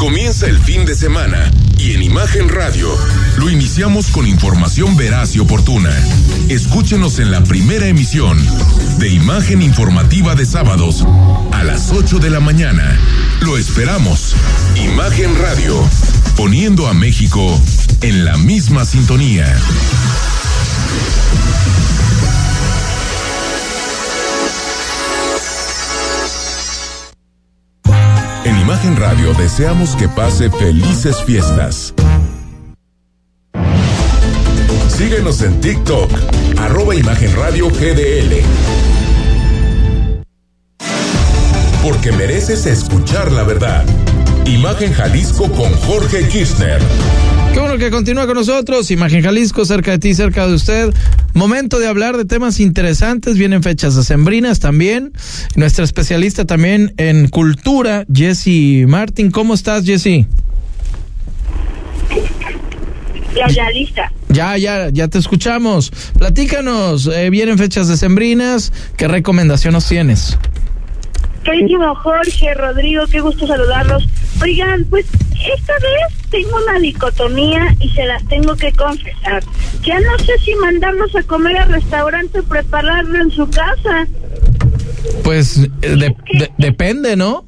Comienza el fin de semana y en Imagen Radio lo iniciamos con información veraz y oportuna. Escúchenos en la primera emisión de Imagen Informativa de sábados a las 8 de la mañana. Lo esperamos. Imagen Radio, poniendo a México en la misma sintonía. En Imagen Radio deseamos que pase felices fiestas. Síguenos en TikTok, arroba Imagen Radio GDL. Porque mereces escuchar la verdad. Imagen Jalisco con Jorge Kirchner. Qué bueno que continúa con nosotros. Imagen Jalisco, cerca de ti, cerca de usted. Momento de hablar de temas interesantes. Vienen fechas decembrinas también. Nuestra especialista también en cultura, Jessy Martin. ¿Cómo estás, Jessy? Ya, ya, lista. Ya, ya, ya te escuchamos. Platícanos. eh, vienen fechas decembrinas. ¿Qué recomendación nos tienes? Queridísimo Jorge, Rodrigo, qué gusto saludarlos. Oigan, pues esta vez tengo una dicotomía y se las tengo que confesar. Ya no sé si mandarlos a comer al restaurante o prepararlo en su casa. Pues eh, de- de- depende, ¿no?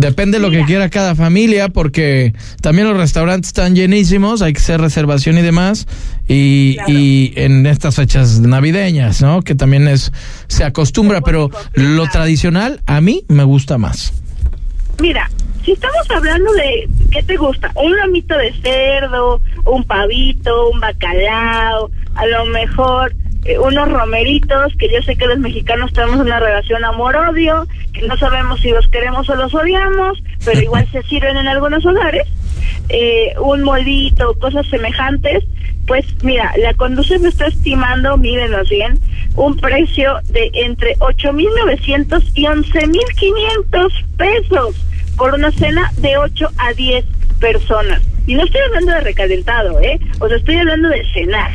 Depende de lo que quiera cada familia, porque también los restaurantes están llenísimos, hay que hacer reservación y demás, y, y en estas fechas navideñas, ¿no? Que también es se acostumbra, pero lo tradicional a mí me gusta más. Mira, si estamos hablando de, ¿qué te gusta? Un lomito de cerdo, un pavito, un bacalao, a lo mejor eh, unos romeritos, que yo sé que los mexicanos tenemos una relación amor-odio, que no sabemos si los queremos o los odiamos, pero igual se sirven en algunos hogares, eh, un molito, cosas semejantes, pues mira, la conduce me está estimando, mírenos bien, un precio de entre 8.900 y 11.500 pesos por una cena de 8 a 10 personas. Y no estoy hablando de recalentado, ¿eh? O sea, estoy hablando de cenar.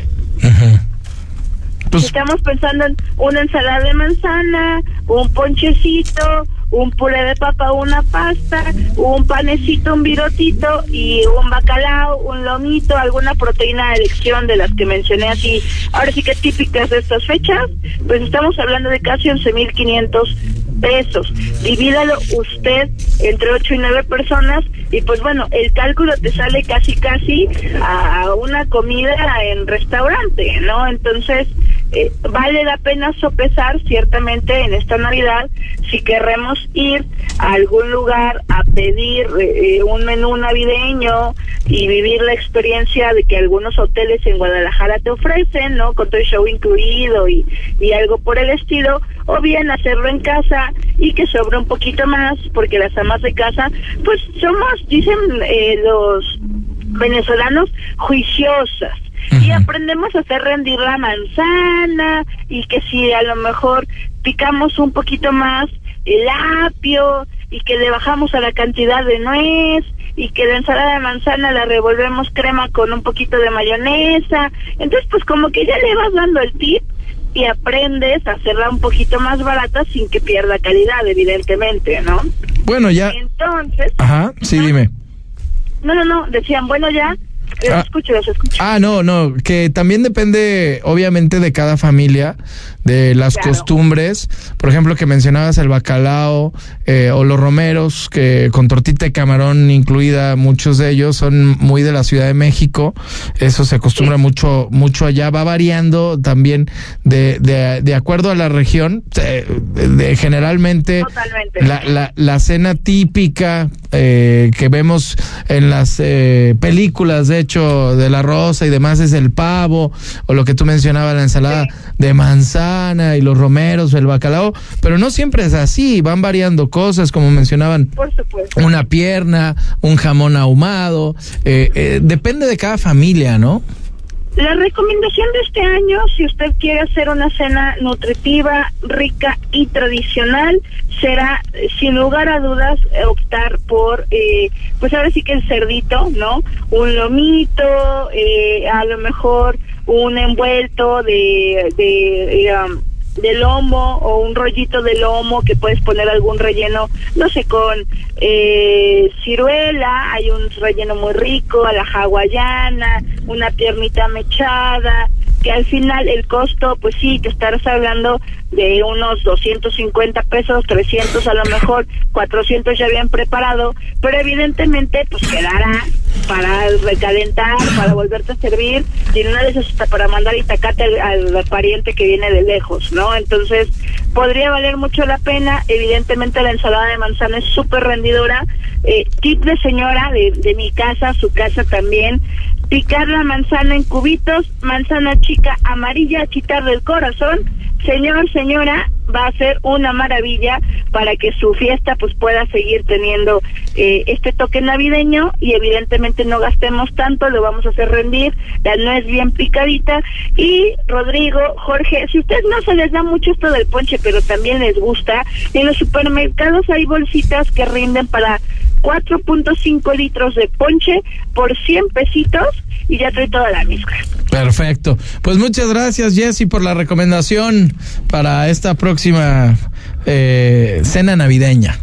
Estamos pensando en una ensalada de manzana, un ponchecito, un puré de papa, una pasta, un panecito, un virotito y un bacalao, un lomito, alguna proteína de elección de las que mencioné así. Ahora sí que típicas de estas fechas, pues estamos hablando de casi 11.500 pesos. Divídalo usted entre 8 y 9 personas y pues bueno, el cálculo te sale casi casi a una comida en restaurante, ¿no? Entonces, eh, vale la pena sopesar ciertamente en esta Navidad si queremos ir a algún lugar a pedir eh, un menú navideño y vivir la experiencia de que algunos hoteles en Guadalajara te ofrecen, ¿no? Con todo el show incluido y, y algo por el estilo, o bien hacerlo en casa y que sobre un poquito más, porque las amas de casa, pues somos, dicen eh, los venezolanos, juiciosas y aprendemos a hacer rendir la manzana y que si a lo mejor picamos un poquito más el apio y que le bajamos a la cantidad de nuez y que la ensalada de manzana la revolvemos crema con un poquito de mayonesa. Entonces, pues como que ya le vas dando el tip y aprendes a hacerla un poquito más barata sin que pierda calidad, evidentemente, ¿no? Bueno, ya. Entonces, Ajá, sí, dime. no, no, no, decían, bueno, ya, Ah. escucho, les escucho. Ah, no, no, que también depende, obviamente, de cada familia, de las Claro. costumbres. Por ejemplo, que mencionabas el bacalao eh, o los romeros, que con tortita de camarón incluida, muchos de ellos son muy de la Ciudad de México. Eso se acostumbra mucho, mucho allá. Va variando también de, de, de acuerdo a la región. eh, de- generalmente, la, la, la cena típica eh, que vemos en las eh, películas, de hecho, de la rosa y demás, es el pavo, o lo que tú mencionabas, la ensalada de manzana y los romeros, el bacalao, pero no siempre es así, van variando cosas, como mencionaban. Por supuesto. Una pierna, un jamón ahumado, eh, eh, depende de cada familia, ¿no? La recomendación de este año, si usted quiere hacer una cena nutritiva, rica y tradicional, será, eh, sin lugar a dudas, optar por, eh, pues ahora sí que el cerdito, ¿no? Un lomito, eh, a lo mejor un envuelto de, de, eh, um, de lomo o un rollito de lomo que puedes poner algún relleno, no sé, con eh, ciruela, hay un relleno muy rico, a la hawaiana, una piernita mechada, que al final el costo, pues sí, te estarás hablando de unos 250 pesos, 300 a lo mejor, 400 ya bien preparado, pero evidentemente pues quedará para recalentar, para volverte a servir, y una de esas hasta para mandar itacate al, al pariente que viene de lejos, ¿no? Entonces, podría valer mucho la pena, evidentemente la ensalada de manzana es súper rendidora, eh, tip de señora de, de mi casa, su casa también, picar la manzana en cubitos, manzana chica amarilla, quitarle el corazón, señor, señora, va a ser una maravilla para que su fiesta pues pueda seguir teniendo eh, este toque navideño y evidentemente no gastemos tanto, lo vamos a hacer rendir, la nuez bien picadita. Y Rodrigo, Jorge, si ustedes no se les da mucho esto del ponche, pero también les gusta, en los supermercados hay bolsitas que rinden para 4.5 litros de ponche por 100 pesitos y ya trae toda la mezcla. Perfecto. Pues muchas gracias, Jessy, por la recomendación para esta próxima eh, cena navideña.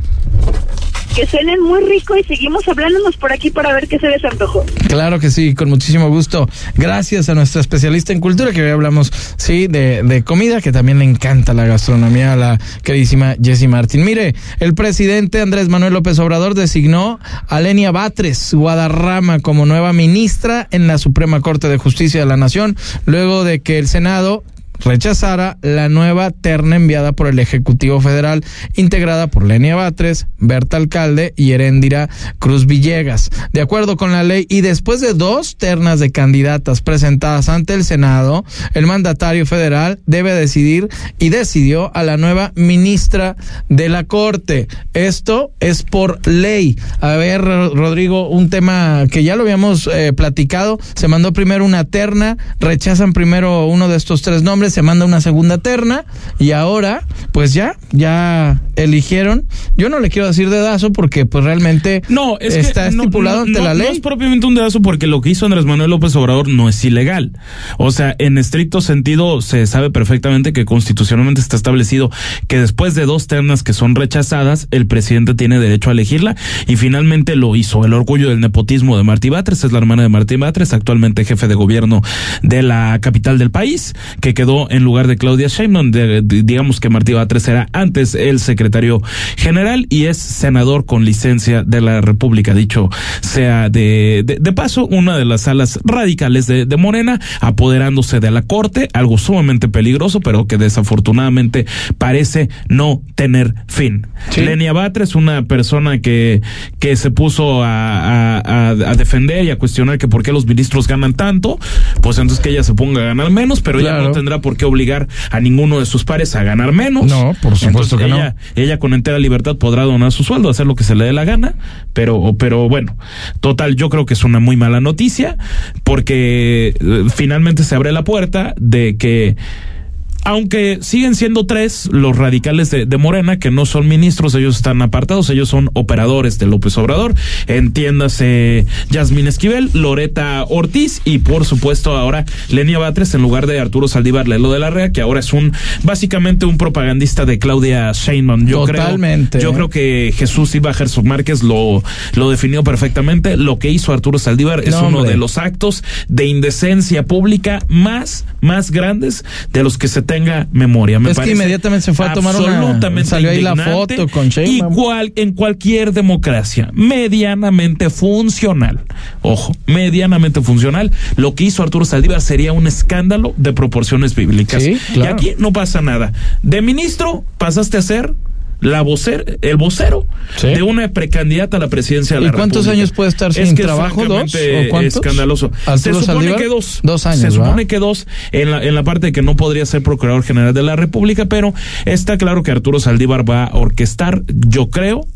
Que cenen muy rico y seguimos hablándonos por aquí para ver qué se les antojó. Claro que sí, con muchísimo gusto. Gracias a nuestra especialista en cultura, que hoy hablamos, sí, de, de comida, que también le encanta la gastronomía a la queridísima Jessie Martín. Mire, el presidente Andrés Manuel López Obrador designó a Lenia Batres Guadarrama como nueva ministra en la Suprema Corte de Justicia de la Nación, luego de que el Senado rechazara la nueva terna enviada por el Ejecutivo Federal, integrada por Lenia Batres, Berta Alcalde y Heréndira Cruz Villegas. De acuerdo con la ley y después de dos ternas de candidatas presentadas ante el Senado, el mandatario federal debe decidir y decidió a la nueva ministra de la Corte. Esto es por ley. A ver, Rodrigo, un tema que ya lo habíamos eh, platicado. Se mandó primero una terna, rechazan primero uno de estos tres nombres, se manda una segunda terna y ahora, pues ya, ya eligieron. Yo no le quiero decir dedazo porque pues realmente no, es está que no- estipulado no- ante no- la No ley. es propiamente un dedazo porque lo que hizo Andrés Manuel López Obrador no es ilegal. O sea, en estricto sentido se sabe perfectamente que constitucionalmente está establecido que después de dos ternas que son rechazadas, el presidente tiene derecho a elegirla y finalmente lo hizo. El orgullo del nepotismo de Martí Batres es la hermana de Martí Batres, actualmente jefe de gobierno de la capital del país, que quedó en lugar de Claudia Sheinbaum. De- de- digamos que Martí Batres era antes el secretario general y es senador con licencia de la República. Dicho sea de, de, paso, una de las alas radicales de, de Morena, apoderándose de la corte, algo sumamente peligroso, pero que desafortunadamente parece no tener fin. Lenia Batres, una persona que, que se puso a, a, a- a defender y a cuestionar que por qué los ministros ganan tanto, pues entonces que ella se ponga a ganar menos, pero ella no tendrá por qué obligar a ninguno de sus pares a ganar menos. No, por supuesto Entonces, que no. ella, ella con entera libertad podrá donar su sueldo, hacer lo que se le dé la gana, pero, pero bueno, total, yo creo que es una muy mala noticia, porque eh, finalmente se abre la puerta de que aunque siguen siendo tres los radicales de, de, Morena, que no son ministros, ellos están apartados, ellos son operadores de López Obrador, entiéndase Yasmín Esquivel, Loreta Ortiz y por supuesto ahora Lenia Batres en lugar de Arturo Saldívar Lelo de la Rea, que ahora es un básicamente un propagandista de Claudia Sheinbaum. Yo Totalmente. Creo, yo creo que Jesús Iba Herzog Márquez lo, lo definió perfectamente. Lo que hizo Arturo Saldívar es No, uno hombre. de los actos de indecencia pública más, más grandes de los que se tenga memoria. Me Es que inmediatamente se fue a tomar una- salió ahí la foto con Sheinbaum. Y cual, en cualquier democracia medianamente funcional, ojo, medianamente funcional, lo que hizo Arturo Saldívar sería un escándalo de proporciones bíblicas. Sí, claro. Y aquí no pasa nada. De ministro pasaste a ser la vocer, el vocero de una precandidata a la presidencia de ¿Y la cuántos República. años puede estar Es sin que trabajo? ¿Dos? ¿O cuántos? Escandaloso. Se ¿Arturo supone Saldívar? que dos. Dos años, Se supone que dos en la, en la parte de que no podría ser procurador general de la República, pero está claro que Arturo Saldívar va a orquestar, yo creo,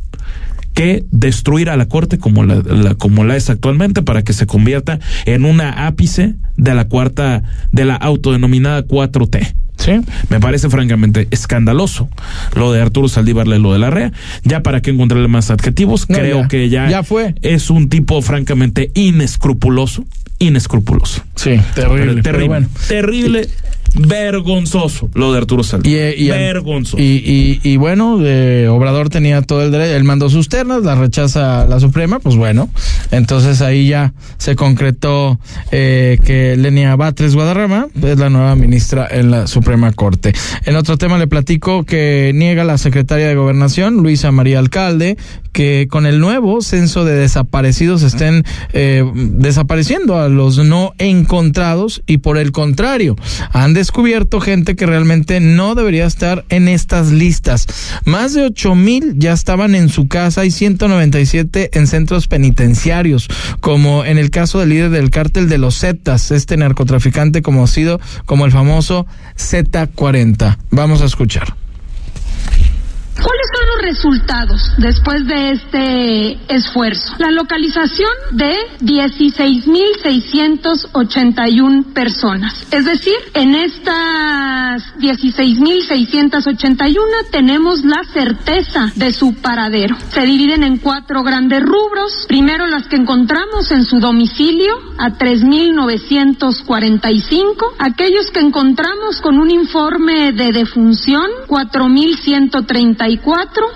que destruir a la corte como la, la- como la es actualmente para que se convierta en una ápice de la cuarta de la autodenominada 4T. Sí. Me parece francamente escandaloso lo de Arturo Saldívar lo de la REA. Ya para qué encontrarle más adjetivos, No, creo ya. que ya, Ya fue. es un tipo francamente inescrupuloso, inescrupuloso. Sí, terrible. Pero pero terrible, bueno. terrible, vergonzoso lo de Arturo Saldívar. Y, y- vergonzoso. Y, y, y bueno, eh, Obrador tenía todo el derecho, él mandó sus ternas, la rechaza la Suprema, pues bueno, entonces ahí ya se concretó eh, que Lenia Batres Guadarrama es la nueva ministra en la Suprema Corte. En otro tema le platico que niega la secretaria de Gobernación, Luisa María Alcalde, que con el nuevo censo de desaparecidos estén eh, desapareciendo a los no encontrados y por el contrario, han descubierto gente que realmente no debería estar en estas listas. Más de ocho mil ya estaban en su casa y 197 en centros penitenciarios, como en el caso del líder del cártel de los Zetas, este narcotraficante conocido como el famoso Z40. Vamos a escuchar. ¿Cuáles son los resultados después de este esfuerzo? La localización de 16.681 personas. Es decir, en estas 16.681 tenemos la certeza de su paradero. Se dividen en cuatro grandes rubros. Primero las que encontramos en su domicilio a 3.945. Aquellos que encontramos con un informe de defunción 4.134.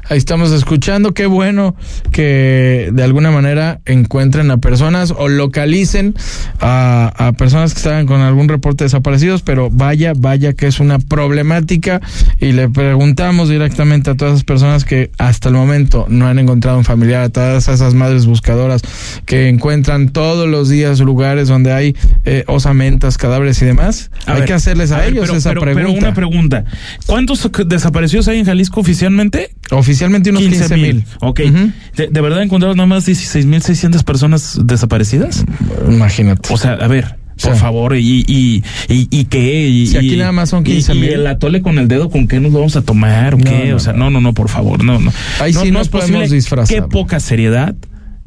Ahí estamos escuchando, qué bueno que de alguna manera encuentren a personas o localicen a, a personas que estaban con algún reporte de desaparecidos, pero vaya, vaya que es una problemática y le preguntamos directamente a todas esas personas que hasta el momento no han encontrado un familiar, a todas esas madres buscadoras que encuentran todos los días lugares donde hay eh, osamentas, cadáveres y demás, A hay ver, que hacerles a, ellos pero- esa pero- pregunta. Pero una pregunta. ¿Cuántos desaparecidos hay en Jalisco oficialmente? Oficialmente unos 15 mil. Ok. ¿De, de verdad encontraron nada más 16.600 personas desaparecidas? Imagínate. O sea, a ver. Por Sí. favor, y, y, y, y qué? Y, Si aquí nada más son y- 15,000. Y, el atole con el dedo, ¿con qué nos vamos a tomar? ¿O No, qué? no, o sea, no, no, no, por favor, no, no. Ahí no, sí no nos podemos disfrazar. Qué poca seriedad.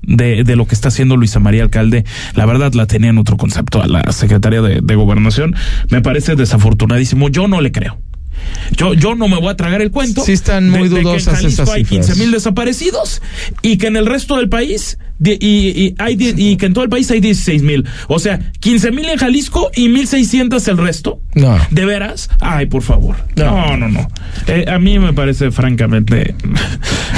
De, de lo que está haciendo Luisa María Alcalde, la verdad la tenía en otro concepto a la secretaria de, de Gobernación. Me parece desafortunadísimo. Yo no le creo. Yo, yo no me voy a tragar el cuento. Sí están muy de- de dudosas que en Jalisco esas hay cifras. 15 mil desaparecidos y que en el resto del país de- y, y hay y que en todo el país hay 16 mil. O sea, 15 mil en Jalisco y 1600 el resto. No. ¿De veras? Ay, por favor. No, no, no. Eh, a mí me parece francamente.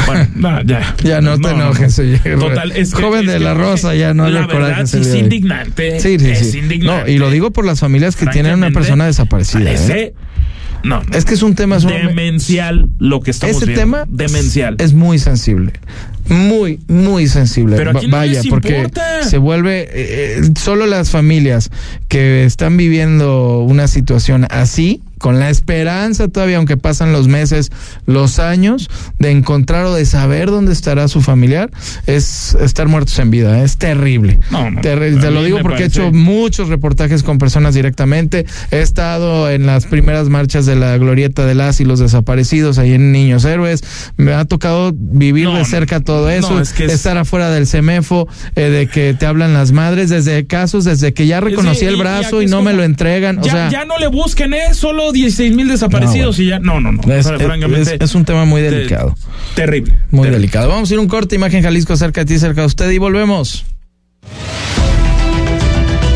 Bueno, no, ya. Ya no te enojes. Total, es que- Joven es de que- la Rosa, ya no La le verdad, es de indignante. Sí, sí, es sí. indignante. No, y lo digo por las familias que tienen una persona desaparecida. Parece. ¿eh? No, no. Es que es un tema demencial lo que estamos Ese viendo. tema demencial. es muy sensible. Muy, muy sensible. Pero aquí Va- no Vaya, les porque importa. se vuelve eh, eh, solo las familias que están viviendo una situación así, con la esperanza todavía, aunque pasan los meses, los años, de encontrar o de saber dónde estará su familiar, es estar muertos en vida. Es terrible. No, no, Terri- te lo digo porque he hecho muchos reportajes con personas directamente. He estado en las primeras marchas de la glorieta de las y los desaparecidos ahí en Niños Héroes. Me ha tocado vivir No, de no, cerca todo todo eso, No, es que es- estar afuera del CEMEFO, eh, de que te hablan las madres, desde casos, desde que ya reconocí Sí, el y- y brazo y, no me lo entregan. Ya, o sea, ya no le busquen, ¿eh? Solo 16 mil desaparecidos No, y ya. No, no, no. es, francamente. un tema muy delicado. terrible. Muy delicado. Vamos a ir a un corte, imagen Jalisco cerca de ti, cerca de usted y volvemos.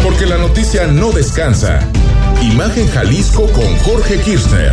Porque la noticia no descansa. Imagen Jalisco con Jorge Kirchner.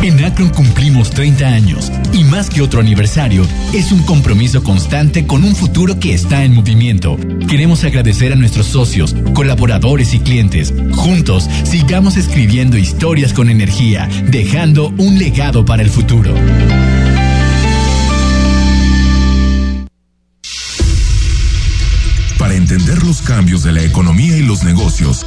En Akron cumplimos 30 años y más que otro aniversario, es un compromiso constante con un futuro que está en movimiento. Queremos agradecer a nuestros socios, colaboradores y clientes. Juntos, sigamos escribiendo historias con energía, dejando un legado para el futuro. Para entender los cambios de la economía y los negocios,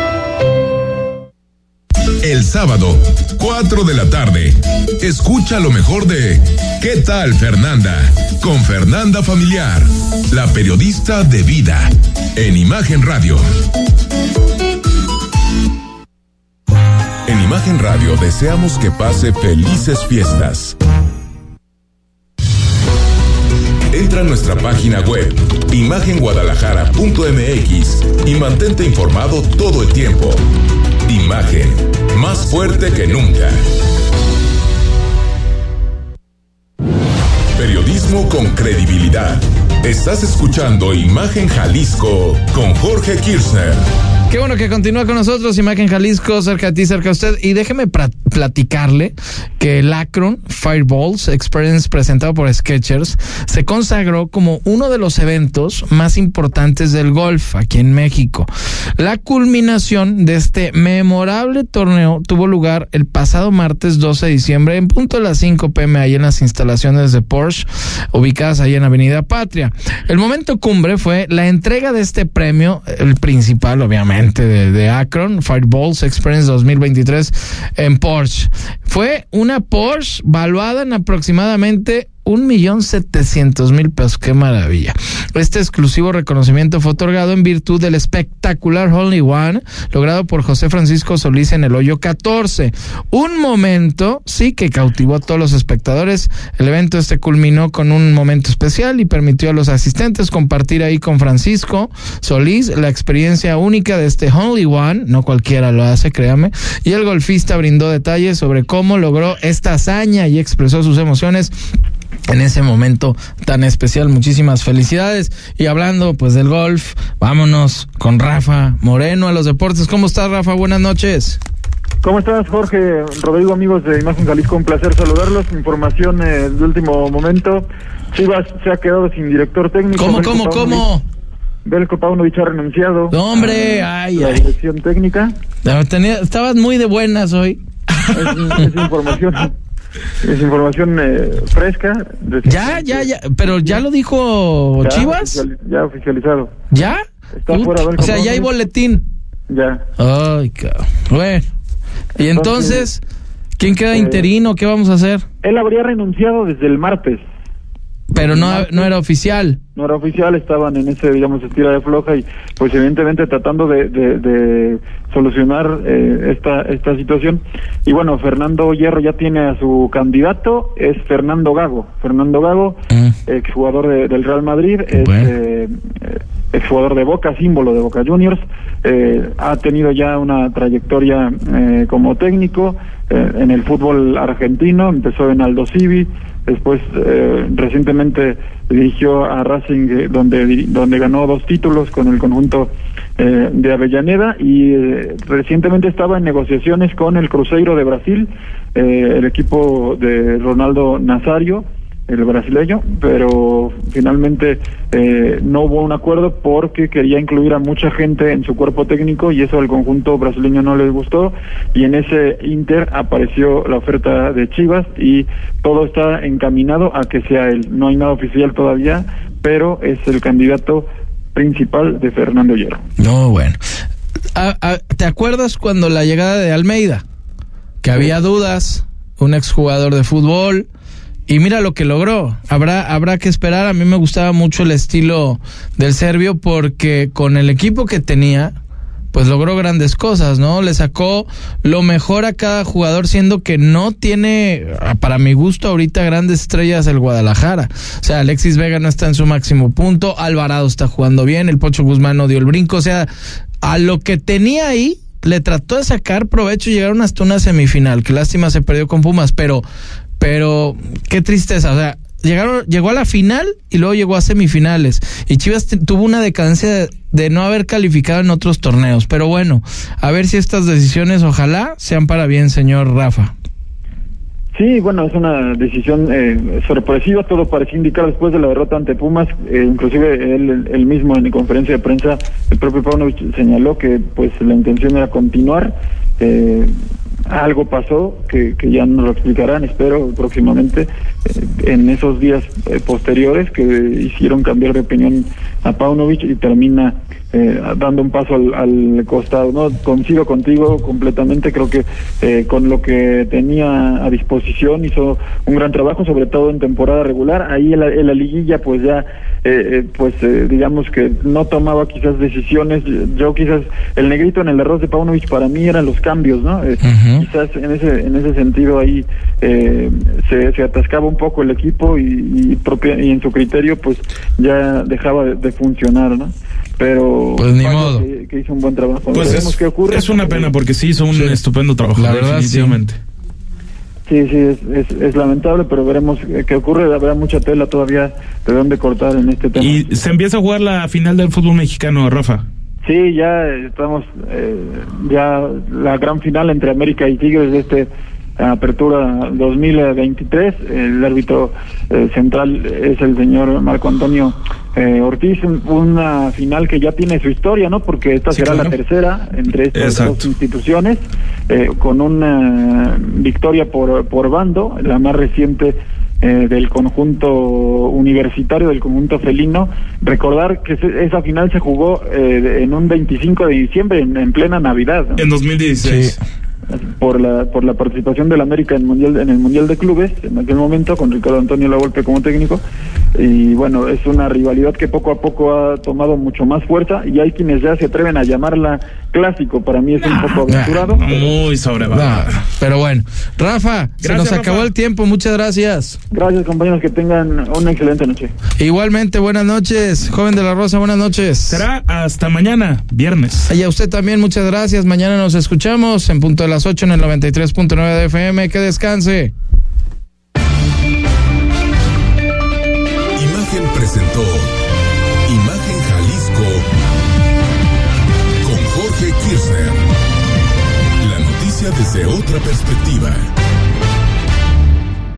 El sábado, 4 de la tarde, escucha lo mejor de ¿Qué tal Fernanda? Con Fernanda Familiar, la periodista de vida, en Imagen Radio. En Imagen Radio deseamos que pase felices fiestas. Entra a nuestra página web, imagenguadalajara.mx y mantente informado todo el tiempo. Imagen, más fuerte que nunca. Periodismo con credibilidad. Estás escuchando Imagen Jalisco con Jorge Kirchner. Qué bueno que continúa con nosotros, Imagen Jalisco, cerca de ti, cerca de usted. Y déjeme platicarle que el Akron Fireballs Experience presentado por Sketchers se consagró como uno de los eventos más importantes del golf aquí en México. La culminación de este memorable torneo tuvo lugar el pasado martes 12 de diciembre en punto de las 5 pm ahí en las instalaciones de Porsche ubicadas ahí en Avenida Patria. El momento cumbre fue la entrega de este premio, el principal obviamente de, de Akron, Fireballs Experience 2023 en Porsche. Fue una Porsche valuada en aproximadamente un millón setecientos mil pesos. Qué maravilla. Este exclusivo reconocimiento fue otorgado en virtud del espectacular Only One logrado por José Francisco Solís en el hoyo 14. Un momento, sí, que cautivó a todos los espectadores. El evento este culminó con un momento especial y permitió a los asistentes compartir ahí con Francisco Solís la experiencia única de este Only One. No cualquiera lo hace, créame. Y el golfista brindó detalles sobre cómo logró esta hazaña y expresó sus emociones en ese momento tan especial. Muchísimas felicidades. Y hablando pues del golf, vámonos con Rafa Moreno a los deportes. ¿Cómo estás, Rafa? Buenas noches. ¿Cómo estás, Jorge? Rodrigo, amigos de Imagen Jalisco, un placer saludarlos. Información eh, de último momento. Chivas se ha quedado sin director técnico. ¿Cómo, Belko cómo, Paunovic- cómo? Belko Paunovic ha renunciado. No, hombre, a ay, la ay. dirección técnica. Tenía- estabas muy de buenas hoy. Es, es información, es información eh, fresca. Ya, ya, ya. Pero ya lo dijo Ya Chivas. ya oficializado. ¿Ya? Está Ut- fuera o sea, ya hay boletín. Ya. Ay, cabrón. Bueno. Y entonces, ¿quién queda eh, interino? ¿Qué vamos a hacer? Él habría renunciado desde el martes. Pero no, no era oficial. no era oficial, estaban en ese, digamos, estira de floja y pues evidentemente tratando de, de, de solucionar eh, esta, esta situación. Y bueno, Fernando Hierro ya tiene a su candidato, es Fernando Gago. Fernando Gago, exjugador de- del Real Madrid, es eh, eh, exjugador de Boca, símbolo de Boca Juniors, eh, ha tenido ya una trayectoria eh, como técnico, eh, en el fútbol argentino, empezó en Aldo Civi, después eh, recientemente dirigió a Racing eh, donde donde ganó dos títulos con el conjunto eh, de Avellaneda y eh, recientemente estaba en negociaciones con el Cruzeiro de Brasil, eh, el equipo de Ronaldo Nazario el brasileño, pero finalmente eh, no hubo un acuerdo porque quería incluir a mucha gente en su cuerpo técnico y eso al conjunto brasileño no les gustó y en ese inter apareció la oferta de Chivas y todo está encaminado a que sea él. No hay nada oficial todavía, pero es el candidato principal de Fernando Hierro. No, bueno. Ah, ah, ¿Te acuerdas cuando la llegada de Almeida? Que había dudas, un exjugador de fútbol, y mira lo que logró. Habrá, habrá que esperar. A mí me gustaba mucho el estilo del serbio porque con el equipo que tenía, pues logró grandes cosas, ¿no? Le sacó lo mejor a cada jugador, siendo que no tiene, para mi gusto, ahorita grandes estrellas el Guadalajara. O sea, Alexis Vega no está en su máximo punto, Alvarado está jugando bien, el Pocho Guzmán no dio el brinco, o sea, a lo que tenía ahí, le trató de sacar provecho y llegaron hasta una semifinal. Qué lástima se perdió con Pumas, pero, pero qué tristeza. O sea, llegaron, llegó a la final y luego llegó a semifinales. Y Chivas tuvo una decadencia de, no haber calificado en otros torneos. Pero bueno, a ver si estas decisiones ojalá sean para bien, señor Rafa. Sí, bueno, es una decisión eh, sorpresiva, todo parecía indicar después de la derrota ante Pumas, eh, inclusive él, él mismo en conferencia de prensa, el propio Paunovic señaló que pues la intención era continuar, eh, algo pasó que, que ya nos lo explicarán, espero próximamente, eh, en esos días eh, posteriores que hicieron cambiar de opinión a Paunovic y termina eh, dando un paso al, al costado. No coincido contigo completamente, creo que eh, con lo que tenía a disposición hizo un gran trabajo, sobre todo en temporada regular. Ahí en la, en la liguilla, pues ya, eh, eh, pues eh, digamos que no tomaba quizás decisiones. Yo quizás el negrito en el arroz de Paunovic para mí eran los cambios, ¿no? Eh, Quizás en ese en ese sentido ahí eh, se, se atascaba un poco el equipo y, y, propia- y en su criterio pues ya dejaba de, de funcionar, ¿no? Pero Pues ni modo. Que, que hizo un buen trabajo. Pues Veremos es, qué ocurre. es una pena porque sí hizo un Sí. estupendo trabajo, La verdad, definitivamente. Sí, sí, es, es, es lamentable, pero veremos qué- qué ocurre. Habrá mucha tela todavía de dónde cortar en este tema. Y se empieza a jugar la final del fútbol mexicano, Rafa. Sí, ya estamos, eh, ya la gran final entre América y Tigres de este Apertura 2023. El árbitro eh, central es el señor Marco Antonio eh, Ortiz. Un- Una final que ya tiene su historia, ¿no? Porque esta Sí, será claro. la tercera entre estas Exacto. dos instituciones, eh, con una victoria por, por bando, la más reciente eh, del conjunto universitario, del conjunto felino. Recordar que se- esa final se jugó eh, en un 25 de diciembre, en, en plena Navidad. ¿no? En 2016. Por la por la participación del América en mundial en el mundial de clubes en aquel momento con Ricardo Antonio Lavolpe como técnico. Y bueno es una rivalidad que poco a poco ha tomado mucho más fuerza y hay quienes ya se atreven a llamarla clásico para mí es un poco aventurado Muy sobrevalorado. Ah, pero bueno, Rafa, se nos Rafa. acabó el tiempo. Muchas gracias. gracias compañeros que tengan una excelente noche Igualmente, buenas noches. Joven de la Rosa, buenas noches. Será hasta mañana, viernes. Y a usted también, muchas gracias. Mañana nos escuchamos en punto de las 8 en el 93.9 de FM. Que descanse. desde otra perspectiva.